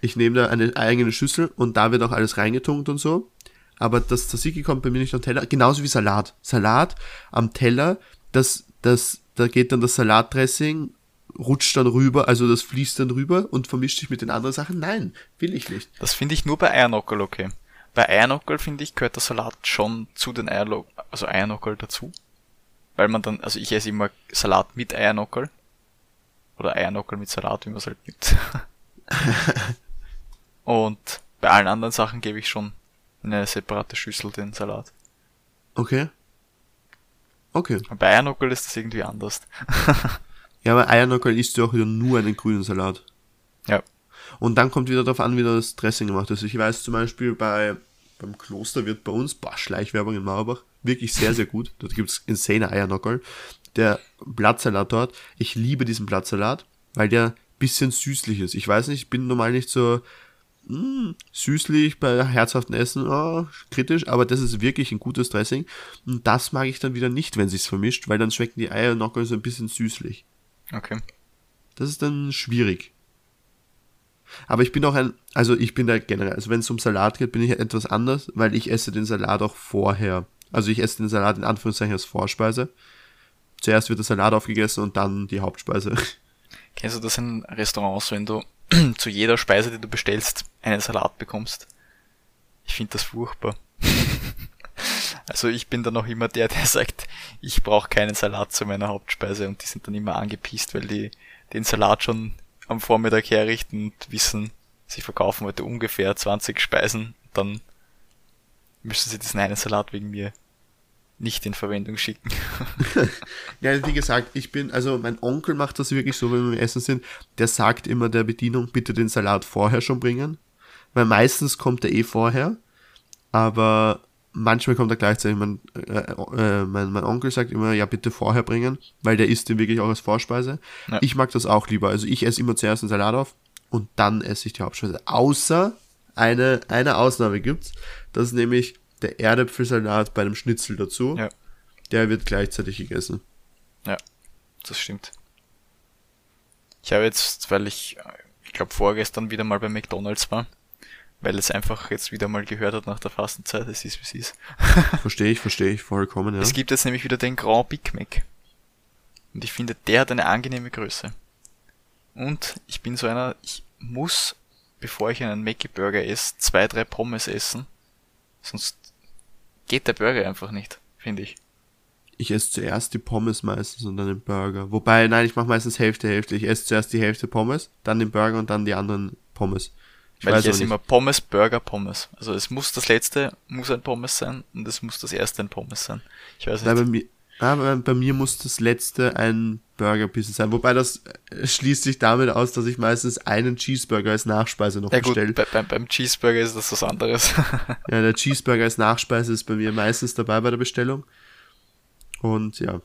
Ich nehme da eine eigene Schüssel und da wird auch alles reingetunkt und so. Aber das Tzatziki kommt bei mir nicht auf den Teller. Genauso wie Salat. Salat am Teller, das, das, da geht dann das Salatdressing, rutscht dann rüber, also das fließt dann rüber und vermischt sich mit den anderen Sachen. Nein, will ich nicht. Das finde ich nur bei Eiernockel okay. Bei Eiernockel finde ich gehört der Salat schon zu den Eierlo also Eiernockel dazu. Weil man dann, also ich esse immer Salat mit Eiernockel. Oder Eiernockel mit Salat, wie man es halt gibt. Und bei allen anderen Sachen gebe ich schon in eine separate Schüssel den Salat. Okay. Okay. Und bei Eiernockel ist das irgendwie anders. Ja, aber Eiernockel isst du auch wieder nur einen grünen Salat. Ja. Und dann kommt wieder darauf an, wie das Dressing gemacht ist. Ich weiß zum Beispiel bei, beim Kloster wird bei uns, boah, Schleichwerbung in Mauerbach, wirklich sehr, sehr gut. Dort gibt's insane Eiernockel. Der Blattsalat dort, ich liebe diesen Blattsalat, weil der bisschen süßlich ist. Ich weiß nicht, ich bin normal nicht so mm, süßlich bei herzhaften Essen, oh, kritisch, aber das ist wirklich ein gutes Dressing. Und das mag ich dann wieder nicht, wenn sich's vermischt, weil dann schmecken die Eiernockel so ein bisschen süßlich. Okay. Das ist dann schwierig. Aber ich bin auch ein, also ich bin da generell, also wenn es um Salat geht, bin ich etwas anders, weil ich esse den Salat auch vorher. Also ich esse den Salat in Anführungszeichen als Vorspeise. Zuerst wird der Salat aufgegessen und dann die Hauptspeise. Kennst du das in Restaurants, wenn du zu jeder Speise, die du bestellst, einen Salat bekommst? Ich finde das furchtbar. Also ich bin dann noch immer der, der sagt, ich brauche keinen Salat zu meiner Hauptspeise und die sind dann immer angepisst, weil die den Salat schon am Vormittag herrichten und wissen, sie verkaufen heute ungefähr 20 Speisen, dann müssen sie diesen einen Salat wegen mir nicht in Verwendung schicken. ja, wie gesagt, ich bin, also mein Onkel macht das wirklich so, wenn wir im Essen sind, der sagt immer der Bedienung, bitte den Salat vorher schon bringen, weil meistens kommt er eh vorher, aber manchmal kommt er gleichzeitig. Mein, äh, äh, mein, mein Onkel sagt immer, ja, bitte vorher bringen, weil der isst den wirklich auch als Vorspeise. Ja. Ich mag das auch lieber. Also ich esse immer zuerst den Salat auf und dann esse ich die Hauptspeise. Außer eine, eine Ausnahme gibt's. Das ist nämlich der Erdäpfelsalat bei einem Schnitzel dazu. Ja. Der wird gleichzeitig gegessen. Ja, das stimmt. Ich habe jetzt, weil ich, ich glaube vorgestern wieder mal bei McDonalds war, weil es einfach jetzt wieder mal gehört hat nach der Fastenzeit, es ist wie es ist. verstehe ich, verstehe ich vollkommen, ja. Es gibt jetzt nämlich wieder den Grand Big Mac. Und ich finde, der hat eine angenehme Größe. Und ich bin so einer, ich muss, bevor ich einen Mackie Burger esse, zwei, drei Pommes essen. Sonst geht der Burger einfach nicht, finde ich. Ich esse zuerst die Pommes meistens und dann den Burger. Wobei, nein, ich mache meistens Hälfte, Hälfte. Ich esse zuerst die Hälfte Pommes, dann den Burger und dann die anderen Pommes. Ich Weil ich esse immer Pommes, Burger, Pommes. Also es muss das letzte muss ein Pommes sein und es muss das erste ein Pommes sein. Ich weiß nicht. Nein, bei, mir, aber bei mir muss das letzte ein Burger Pizza sein. Wobei das äh, schließt sich damit aus, dass ich meistens einen Cheeseburger als Nachspeise noch ja, bestelle. Bei, beim, beim Cheeseburger ist das was anderes. ja, der Cheeseburger als Nachspeise ist bei mir meistens dabei bei der Bestellung. Und ja,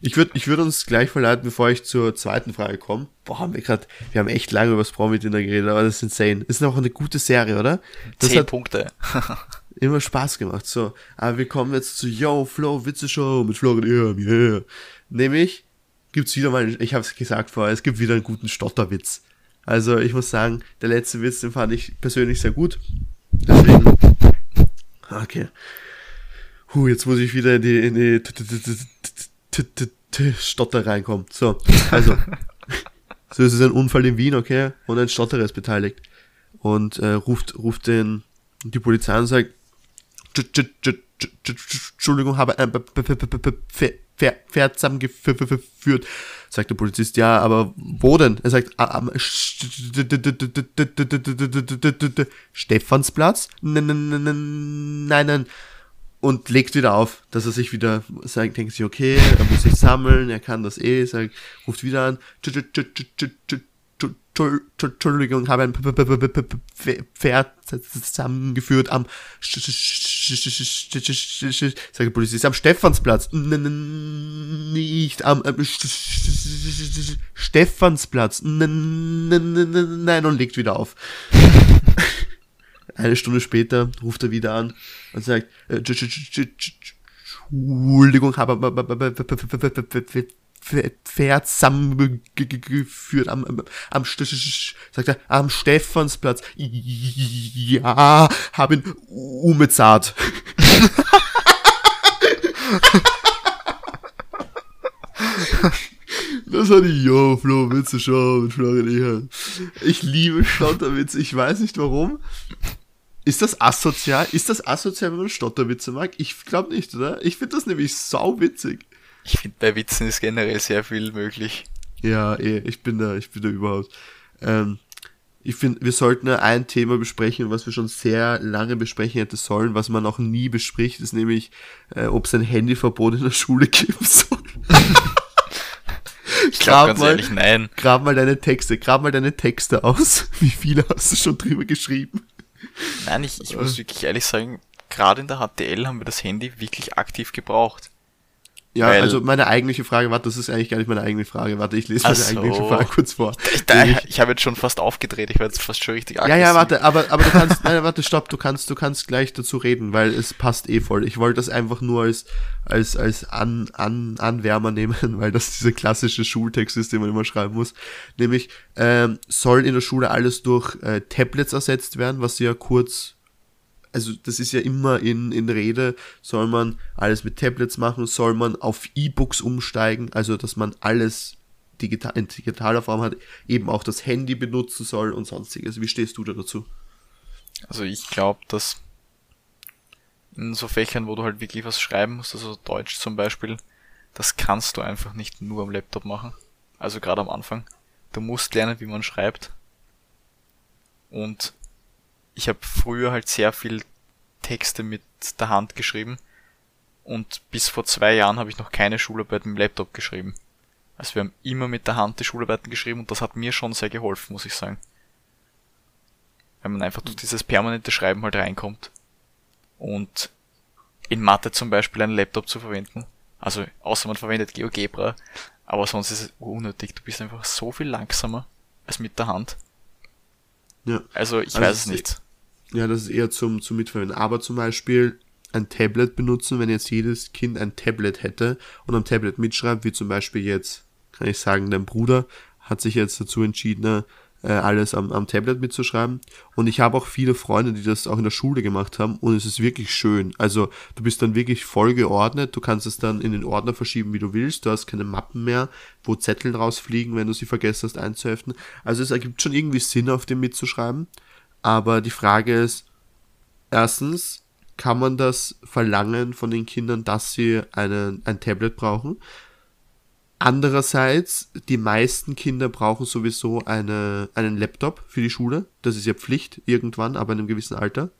ich würde ich würd uns gleich verleiten, bevor ich zur zweiten Frage komme. Boah, haben wir gerade, wir haben echt lange über das Promi-Dinner geredet, aber das ist insane. Das ist auch eine gute Serie, oder? Das Zehn Punkte. immer Spaß gemacht. So, aber wir kommen jetzt zu Yo, Flow, Witze Show mit Florian yeah. Nämlich gibt's wieder mal, ich habe es gesagt vorher, es gibt wieder einen guten Stotterwitz. Also ich muss sagen, der letzte Witz, den fand ich persönlich sehr gut. Deswegen, okay. Huh, jetzt muss ich wieder in die, in die Stotter reinkommen. So, also. so ist es ein Unfall in Wien, okay? Und ein Stotterer ist beteiligt. Und äh, ruft, ruft den, die Polizei und sagt, Entschuldigung, habe ein Pferd zusammengeführt. Sagt der Polizist, ja, aber wo denn? Er sagt, am Stephansplatz? Nein, nein, nein und legt wieder auf, dass er sich wieder sagt, denkt sich, okay, er muss sich sammeln, er kann das eh, sagt, ruft wieder an, Entschuldigung, habe ein Pferd zusammengeführt am sagt der Polizist, am Stephansplatz, nicht am Stephansplatz, nein, und legt wieder auf. Eine Stunde später ruft er wieder an und sagt, Entschuldigung, habe Pferd zusammengeführt am, am, sagt er, am Stephansplatz. Ja, haben umezahlt. Das war die Yo, Flo, Witze Show mit Florian Ich liebe Stotterwitze, ich weiß nicht warum. Ist das asozial? Ist das asozial, wenn man Stotterwitze mag? Ich glaube nicht, oder? Ich finde das nämlich sau witzig. Ich finde, bei Witzen ist generell sehr viel möglich. Ja, eh, ich bin da, ich bin da überhaupt. Ähm, ich finde, wir sollten ja ein Thema besprechen, was wir schon sehr lange besprechen hätte sollen, was man auch nie bespricht, ist nämlich, äh, ob es ein Handyverbot in der Schule geben soll. ich glaube ganz mal, ehrlich, nein. Grab mal deine Texte, grab mal deine Texte aus. Wie viele hast du schon drüber geschrieben? Nein, ich, ich muss wirklich ehrlich sagen, gerade in der HTL haben wir das Handy wirklich aktiv gebraucht. Ja, Weil, also meine eigentliche Frage, warte, das ist eigentlich gar nicht meine eigene Frage. Warte, ich lese meine so. eigentliche Frage kurz vor. Ich, da, ich, ich habe jetzt schon fast aufgedreht, ich war jetzt fast schon richtig aggressiv. Ja, ja, warte, aber, aber du kannst, nein, warte, stopp, du kannst, du kannst gleich dazu reden, weil es passt eh voll. Ich wollte das einfach nur als, als, als An, An, Anwärmer nehmen, weil das dieser klassische Schultext ist, den man immer schreiben muss. Nämlich, ähm, soll in der Schule alles durch äh, Tablets ersetzt werden, was ja kurz also das ist ja immer in, in Rede, soll man alles mit Tablets machen, soll man auf E-Books umsteigen, also dass man alles digital, in digitaler Form hat, eben auch das Handy benutzen soll und sonstiges. Wie stehst du da dazu? Also ich glaube, dass in so Fächern, wo du halt wirklich was schreiben musst, also Deutsch zum Beispiel, das kannst du einfach nicht nur am Laptop machen. Also gerade am Anfang. Du musst lernen, wie man schreibt. Und ich habe früher halt sehr viel Texte mit der Hand geschrieben. Und bis vor zwei Jahren habe ich noch keine Schularbeit mit dem Laptop geschrieben. Also wir haben immer mit der Hand die Schularbeiten geschrieben und das hat mir schon sehr geholfen, muss ich sagen. Wenn man einfach durch dieses permanente Schreiben halt reinkommt. Und in Mathe zum Beispiel einen Laptop zu verwenden. Also außer man verwendet GeoGebra, aber sonst ist es unnötig. Du bist einfach so viel langsamer als mit der Hand. Ja. Also ich Also weiß es nicht. Ja, das ist eher zum, zum Mitverwenden. Aber zum Beispiel ein Tablet benutzen, wenn jetzt jedes Kind ein Tablet hätte und am Tablet mitschreibt, wie zum Beispiel jetzt, kann ich sagen, dein Bruder hat sich jetzt dazu entschieden, äh, alles am, am Tablet mitzuschreiben. Und ich habe auch viele Freunde, die das auch in der Schule gemacht haben und es ist wirklich schön. Also du bist dann wirklich voll geordnet, du kannst es dann in den Ordner verschieben, wie du willst. Du hast keine Mappen mehr, wo Zettel rausfliegen, wenn du sie vergessen hast einzuheften. Also es ergibt schon irgendwie Sinn, auf dem mitzuschreiben. Aber die Frage ist, erstens, kann man das verlangen von den Kindern, dass sie einen, ein Tablet brauchen? Andererseits, die meisten Kinder brauchen sowieso eine, einen Laptop für die Schule. Das ist ja Pflicht irgendwann, aber in einem gewissen Alter.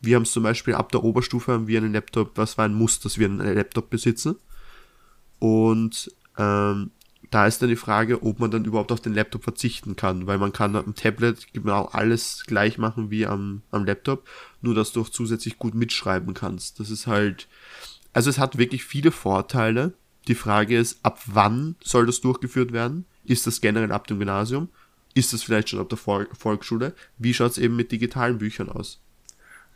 Wir haben es zum Beispiel ab der Oberstufe haben wir einen Laptop, was war ein Muss, dass wir einen Laptop besitzen. Und ähm, da ist dann die Frage, ob man dann überhaupt auf den Laptop verzichten kann, weil man kann am Tablet genau alles gleich machen wie am, am Laptop, nur dass du auch zusätzlich gut mitschreiben kannst. Das ist halt, also es hat wirklich viele Vorteile. Die Frage ist, ab wann soll das durchgeführt werden? Ist das generell ab dem Gymnasium? Ist das vielleicht schon ab der Vol Volksschule? Wie schaut es eben mit digitalen Büchern aus?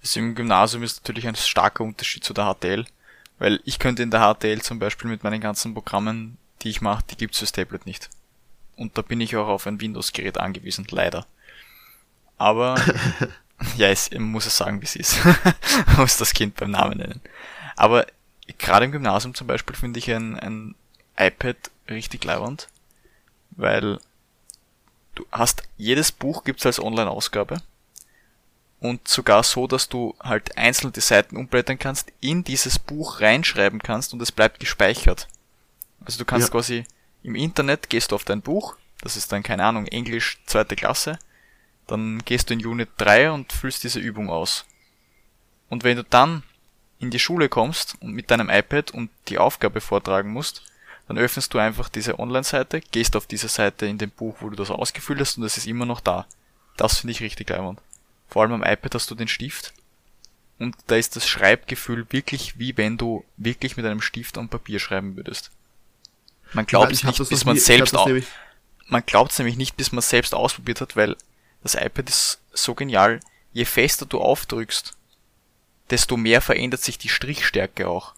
Also im Gymnasium ist natürlich ein starker Unterschied zu der HTL, weil ich könnte in der HTL zum Beispiel mit meinen ganzen Programmen, die ich mache, die gibt's fürs Tablet nicht. Und da bin ich auch auf ein Windows-Gerät angewiesen, leider. Aber, ja, es, muss es sagen, wie es ist. man muss das Kind beim Namen nennen. Aber gerade im Gymnasium zum Beispiel finde ich ein, ein iPad richtig leibend, weil du hast, jedes Buch gibt's als Online-Ausgabe und sogar so, dass du halt einzeln die Seiten umblättern kannst, in dieses Buch reinschreiben kannst und es bleibt gespeichert. Also du kannst Ja. quasi im Internet gehst du auf dein Buch, das ist dann keine Ahnung, Englisch zweite Klasse, dann gehst du in Unit 3 und füllst diese Übung aus. Und wenn du dann in die Schule kommst und mit deinem iPad und die Aufgabe vortragen musst, dann öffnest du einfach diese Online-Seite, gehst auf diese Seite in dem Buch, wo du das ausgefüllt hast und es ist immer noch da. Das finde ich richtig leibend. Vor allem am iPad hast du den Stift und da ist das Schreibgefühl wirklich wie wenn du wirklich mit einem Stift am Papier schreiben würdest. Man glaubt es nicht, bis man selbst nämlich- man glaubt es nämlich nicht, bis man selbst ausprobiert hat, weil das iPad ist so genial. Je fester du aufdrückst, desto mehr verändert sich die Strichstärke auch.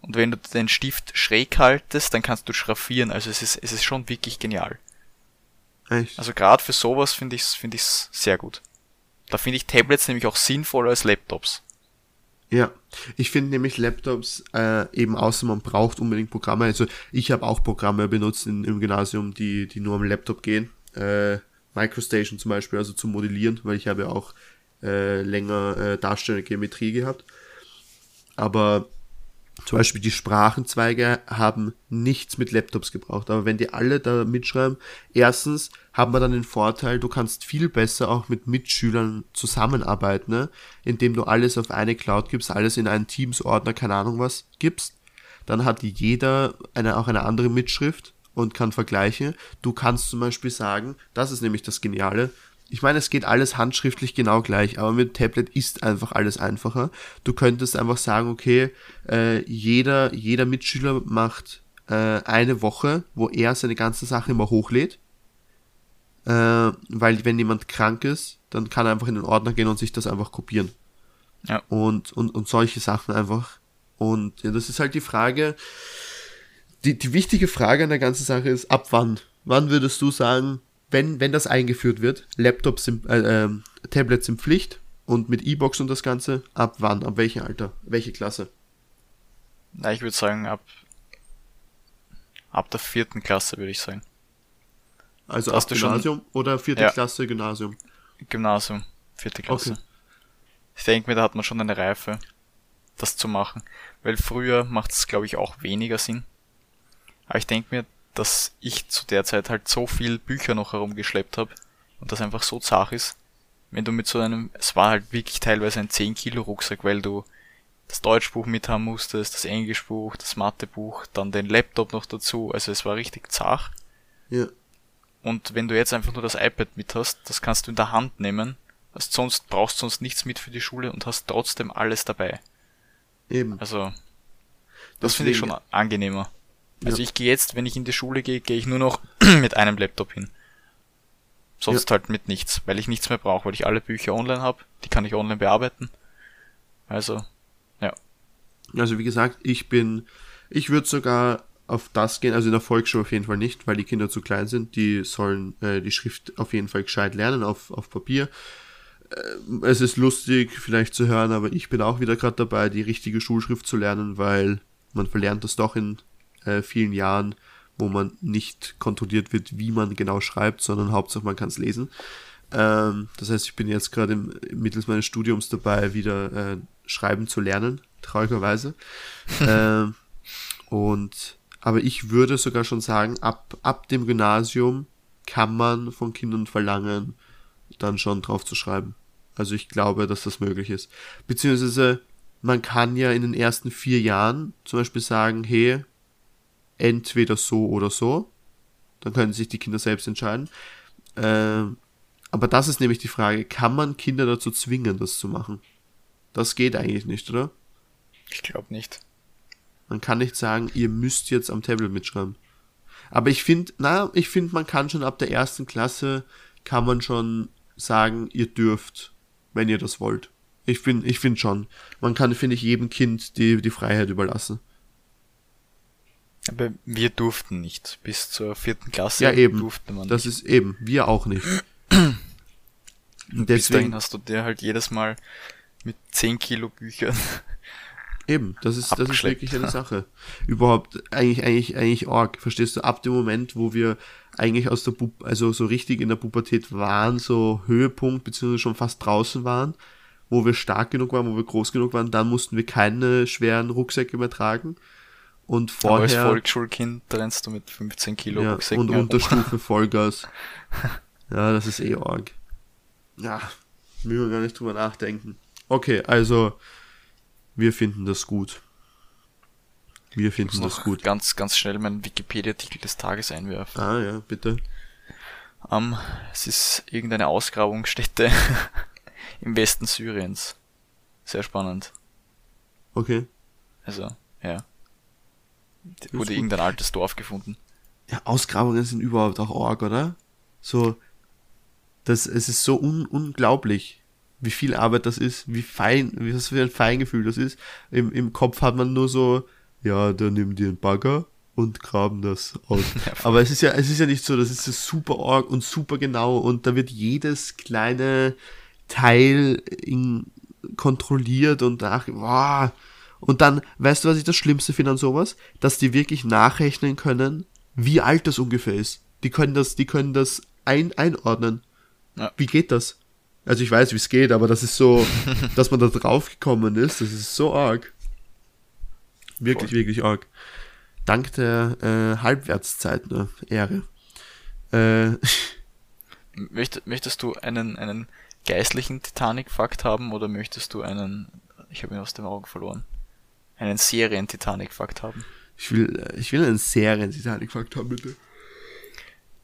Und wenn du den Stift schräg haltest, dann kannst du schraffieren. Also es ist, es ist schon wirklich genial. Echt? Also gerade für sowas finde ich es finde ich's sehr gut. Da finde ich Tablets nämlich auch sinnvoller als Laptops. Ja, ich finde nämlich Laptops äh, eben außer man braucht unbedingt Programme. Also ich habe auch Programme benutzt in, im Gymnasium, die, die nur am Laptop gehen. Äh, Microstation zum Beispiel, also zum Modellieren, weil ich habe ja auch äh, länger äh, darstellende Geometrie gehabt. Aber zum Beispiel die Sprachenzweige haben nichts mit Laptops gebraucht. Aber wenn die alle da mitschreiben, erstens haben wir dann den Vorteil, du kannst viel besser auch mit Mitschülern zusammenarbeiten, ne? indem du alles auf eine Cloud gibst, alles in einen Teams-Ordner, keine Ahnung was, gibst. Dann hat jeder eine, auch eine andere Mitschrift und kann vergleichen. Du kannst zum Beispiel sagen, das ist nämlich das Geniale, ich meine, es geht alles handschriftlich genau gleich, aber mit Tablet ist einfach alles einfacher. Du könntest einfach sagen, okay, äh, jeder, jeder Mitschüler macht äh, eine Woche, wo er seine ganze Sache immer hochlädt. Äh, weil wenn jemand krank ist, dann kann er einfach in den Ordner gehen und sich das einfach kopieren. Ja. Und, und, und solche Sachen einfach. Und ja, das ist halt die Frage, die, die wichtige Frage an der ganzen Sache ist, ab wann? Wann würdest du sagen, wenn, wenn das eingeführt wird, Laptops sind, äh, ähm, Tablets sind Pflicht und mit E-Box und das Ganze, ab wann? Ab welchem Alter? Welche Klasse? Na, ich würde sagen, ab, ab der vierten Klasse würde ich sagen. Also Hast ab du schon- Gymnasium oder vierte Ja. Klasse Gymnasium? Gymnasium, vierte Klasse. Okay. Ich denke mir, da hat man schon eine Reife. das zu machen. Weil früher macht es, glaube ich, auch weniger Sinn. Aber ich denke mir, dass ich zu der Zeit halt so viel Bücher noch herumgeschleppt habe und das einfach so zart ist. Wenn du mit so einem, es war halt wirklich teilweise ein 10 Kilo Rucksack, weil du das Deutschbuch mit haben musstest, das Englischbuch, das Mathebuch, dann den Laptop noch dazu. Also es war richtig zart. Ja. Und wenn du jetzt einfach nur das iPad mit hast, das kannst du in der Hand nehmen, hast sonst, brauchst sonst nichts mit für die Schule und hast trotzdem alles dabei. Eben. Also, das finde ich schon angenehmer. Also Ja. ich gehe jetzt, wenn ich in die Schule gehe, gehe ich nur noch mit einem Laptop hin. Sonst halt mit nichts, weil ich nichts mehr brauche, weil ich alle Bücher online habe, die kann ich online bearbeiten. Also, ja. Also wie gesagt, ich bin, ich würde sogar auf das gehen, also in der Volksschule auf jeden Fall nicht, weil die Kinder zu klein sind. Die sollen äh, die Schrift auf jeden Fall gescheit lernen auf, auf Papier. Äh, es ist lustig vielleicht zu hören, aber ich bin auch wieder gerade dabei, die richtige Schulschrift zu lernen, weil man verlernt das doch in äh, vielen Jahren, wo man nicht kontrolliert wird, wie man genau schreibt, sondern Hauptsache man kann es lesen. Ähm, das heißt, ich bin jetzt gerade mittels meines Studiums dabei, wieder äh, schreiben zu lernen, traurigerweise. ähm, und aber ich würde sogar schon sagen, ab, ab dem Gymnasium kann man von Kindern verlangen, dann schon drauf zu schreiben. Also ich glaube, dass das möglich ist. Beziehungsweise man kann ja in den ersten vier Jahren zum Beispiel sagen, hey, entweder so oder so. Dann können sich die Kinder selbst entscheiden. Ähm, aber das ist nämlich die Frage, kann man Kinder dazu zwingen, das zu machen? Das geht eigentlich nicht, oder? Ich glaube nicht. Man kann nicht sagen, ihr müsst jetzt am Tablet mitschreiben. Aber ich finde, na, ich finde, man kann schon ab der ersten Klasse, kann man schon sagen, ihr dürft, wenn ihr das wollt. Ich finde, ich finde schon. Man kann, finde ich, jedem Kind die, die Freiheit überlassen. Aber wir durften nicht. Bis zur vierten Klasse Ja, eben. durfte man Das nicht. ist eben, wir auch nicht. Und bis dahin Deswegen, hast du dir halt jedes Mal mit 10 Kilo Büchern eben, das ist, das ist wirklich eine Sache. Überhaupt, eigentlich, eigentlich, eigentlich arg. Verstehst du, ab dem Moment, wo wir eigentlich aus der, Pu also so richtig in der Pubertät waren, so Höhepunkt, beziehungsweise schon fast draußen waren, wo wir stark genug waren, wo wir groß genug waren, dann mussten wir keine schweren Rucksäcke mehr tragen. Und Aber als vorher, Volksschulkind rennst du mit 15 Kilo ja, und. Unterstufe Vollgas. Ja, das ist eh arg. Ja, müssen wir gar nicht drüber nachdenken. Okay, also, wir finden das gut. Wir finden das gut. ganz, ganz schnell meinen Wikipedia-Artikel des Tages einwerfen. Ah, ja, bitte. Ähm, es ist irgendeine Ausgrabungsstätte im Westen Syriens. Sehr spannend. Okay. Also, ja. Da ist wurde gut. irgendein altes Dorf gefunden. Ja, Ausgrabungen sind überhaupt auch arg, oder? So, das, es ist so un, unglaublich, wie viel Arbeit das ist, wie fein, wie was für ein Feingefühl das ist. Im, Im Kopf hat man nur so, ja, dann nimm dir einen Bagger und graben das aus. Aber es ist ja, es ist ja nicht so, das ist super arg und super genau und da wird jedes kleine Teil in, kontrolliert und nach, wow. Und dann, weißt du, was ich das Schlimmste finde an sowas? Dass die wirklich nachrechnen können, wie alt das ungefähr ist. Die können das, die können das ein, einordnen. Ja. Wie geht das? Also ich weiß, wie es geht, aber das ist so, dass man da drauf gekommen ist, das ist so arg. Wirklich, Voll. wirklich arg. Dank der äh, Halbwertszeit, ne? Ehre. Äh, Möcht, möchtest du einen, einen geistlichen Titanic-Fakt haben oder möchtest du einen, ich habe ihn aus den Augen verloren, einen Serien-Titanic-Fakt haben? ich will, ich will einen Serien-Titanic-Fakt haben, bitte.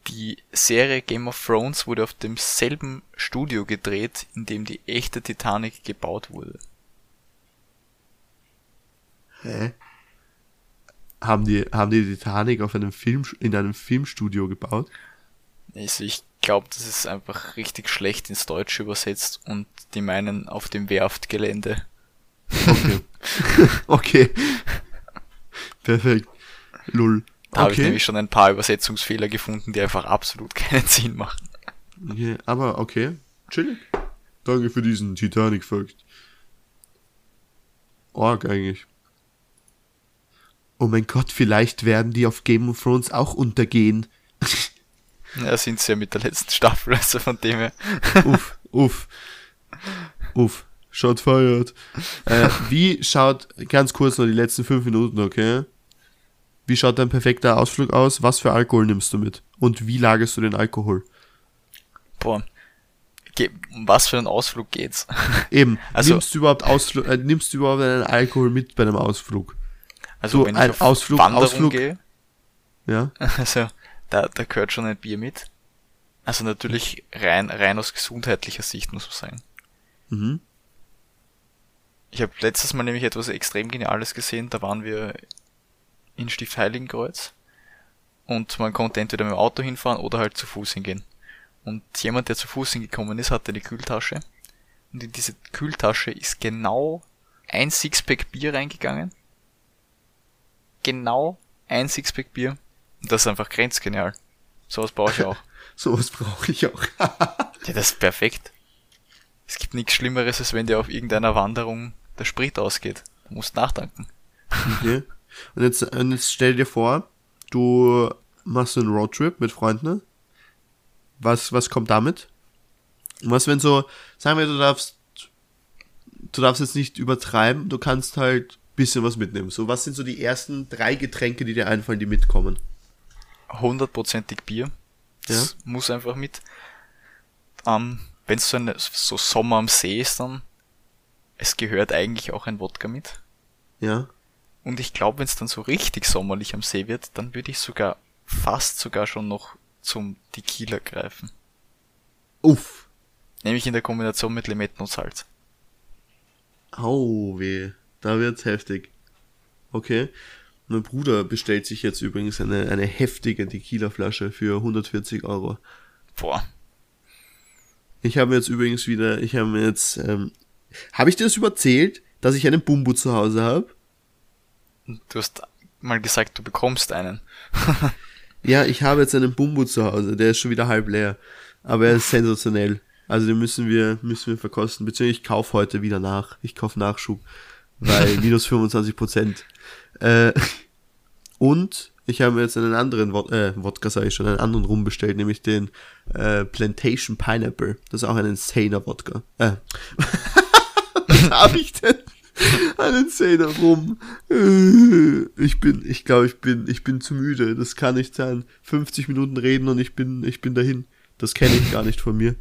Die Serie Game of Thrones wurde auf demselben Studio gedreht, in dem die echte Titanic gebaut wurde. Hä? Haben die, haben die Titanic auf einem Film, in einem Filmstudio gebaut? Also ich glaube, das ist einfach richtig schlecht ins Deutsche übersetzt und die meinen auf dem Werftgelände. Okay. okay. Perfekt. Lull. Da habe ich okay. nämlich schon ein paar Übersetzungsfehler gefunden, die einfach absolut keinen Sinn machen. okay. Aber okay. Chillig. Danke für diesen Titanic-Fakt. Org eigentlich. Oh mein Gott, vielleicht werden die auf Game of Thrones auch untergehen. Ja, sind sie ja mit der letzten Staffel, also von dem her. uff, uff. Uff. Shot fired. äh, wie schaut, ganz kurz noch die letzten fünf Minuten, okay? Wie schaut dein perfekter Ausflug aus? Was für Alkohol nimmst du mit? Und wie lagerst du den Alkohol? Boah. Ge um was für einen Ausflug geht's? Eben, Also- nimmst du überhaupt Ausflug, äh, nimmst du überhaupt einen Alkohol mit bei einem Ausflug? Also So, wenn ein ich auf Ausflug- Wanderung Ausflug- gehe, Ja? also da, da gehört schon ein Bier mit. Also natürlich rein, rein aus gesundheitlicher Sicht, muss man sagen. Mhm. Ich habe letztes Mal nämlich etwas extrem Geniales gesehen. Da waren wir in Stift Heiligenkreuz und man konnte entweder mit dem Auto hinfahren oder halt zu Fuß hingehen. Und jemand, der zu Fuß hingekommen ist, hatte eine Kühltasche. Und in diese Kühltasche ist genau ein Sixpack Bier reingegangen. Genau ein Sixpack Bier. Und das ist einfach grenzgenial. Sowas brauche ich auch. Sowas brauche ich auch. Ja, das ist perfekt. Es gibt nichts Schlimmeres, als wenn dir auf irgendeiner Wanderung der Sprit ausgeht. Du musst nachtanken. Okay. Und jetzt, und jetzt stell dir vor, du machst einen Roadtrip mit Freunden. Was, was kommt damit? Was, wenn so, sagen wir, du darfst, du darfst jetzt nicht übertreiben, du kannst halt bisschen was mitnehmen. So, was sind so die ersten drei Getränke, die dir einfallen, die mitkommen? Hundertprozentig Bier. Das muss einfach mit. Ähm, wenn es so, eine, so Sommer am See ist, dann es gehört eigentlich auch ein Wodka mit. Ja? Und ich glaube, wenn es dann so richtig sommerlich am See wird, dann würde ich sogar fast sogar schon noch zum Tequila greifen. Uff. Nämlich in der Kombination mit Limetten und Salz. Au, weh. Da wird's heftig. Okay. Mein Bruder bestellt sich jetzt übrigens eine, eine heftige Tequila-Flasche für 140 Euro. Boah. Ich habe jetzt übrigens wieder, ich habe mir jetzt, ähm, habe ich dir das überzählt, dass ich einen Bumbu zu Hause habe? Du hast mal gesagt, du bekommst einen. Ja, ich habe jetzt einen Bumbu zu Hause, der ist schon wieder halb leer. Aber er ist sensationell. Also den müssen wir, müssen wir verkosten. Beziehungsweise ich kaufe heute wieder nach. Ich kaufe Nachschub. Weil minus 25 Prozent. Äh, und ich habe mir jetzt einen anderen Wod äh, Wodka, sage ich schon, einen anderen Rum bestellt, nämlich den äh, Plantation Pineapple. Das ist auch ein insaner Wodka. Äh. Was habe ich denn? Ein insaner Rum. Äh, Ich bin, ich glaube, ich bin, ich bin zu müde. Das kann nicht sein. 50 Minuten reden und ich bin, ich bin dahin. Das kenne ich gar nicht von mir.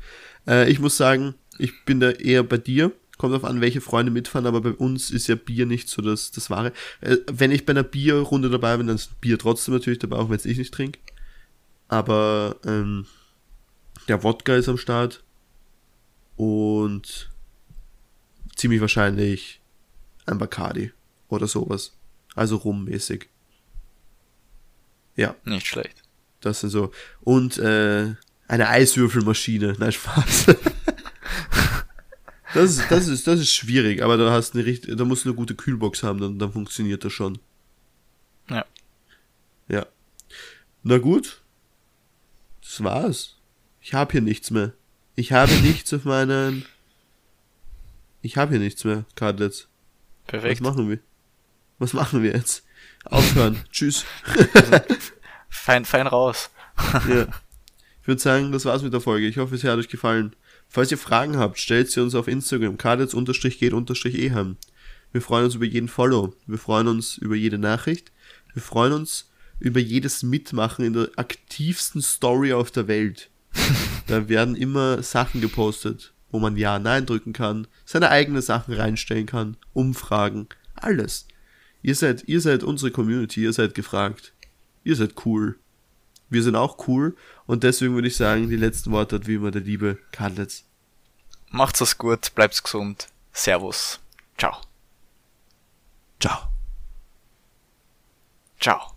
Äh, ich muss sagen, ich bin da eher bei dir. Kommt auf an, welche Freunde mitfahren, aber bei uns ist ja Bier nicht so das, das Wahre. Äh, wenn ich bei einer Bierrunde dabei bin, dann ist Bier trotzdem natürlich dabei, auch wenn es ich nicht trinke. Aber ähm, der Wodka ist am Start. Und ziemlich wahrscheinlich ein Bacardi oder sowas. Also rummäßig. Ja, Nicht schlecht. das sind so. Und äh, eine Eiswürfelmaschine. Nein, Spaß. das, ist, das, ist, das ist schwierig, aber da hast eine richtig, da musst du eine gute Kühlbox haben, dann, dann funktioniert das schon. Ja. Ja. Na gut. Das war's. Ich habe hier nichts mehr. Ich habe nichts auf meinen. Ich habe hier nichts mehr, Cardlets. Was Perfekt. machen wir? Was machen wir jetzt? Aufhören. Tschüss. Fein, fein raus. Ja. Ich würde sagen, das war's mit der Folge. Ich hoffe, sie hat euch gefallen. Falls ihr Fragen habt, stellt sie uns auf Instagram, kadets-geht-eham. Wir freuen uns über jeden Follow. Wir freuen uns über jede Nachricht. Wir freuen uns über jedes Mitmachen in der aktivsten Story auf der Welt. da werden immer Sachen gepostet, wo man Ja, Nein drücken kann, seine eigenen Sachen reinstellen kann, Umfragen, alles. Ihr seid, ihr seid unsere Community, ihr seid gefragt. Ihr seid cool. Wir sind auch cool und deswegen würde ich sagen, die letzten Worte hat wie immer der liebe Kadletz. Macht's es gut, bleibt's gesund. Servus. Ciao. Ciao. Ciao.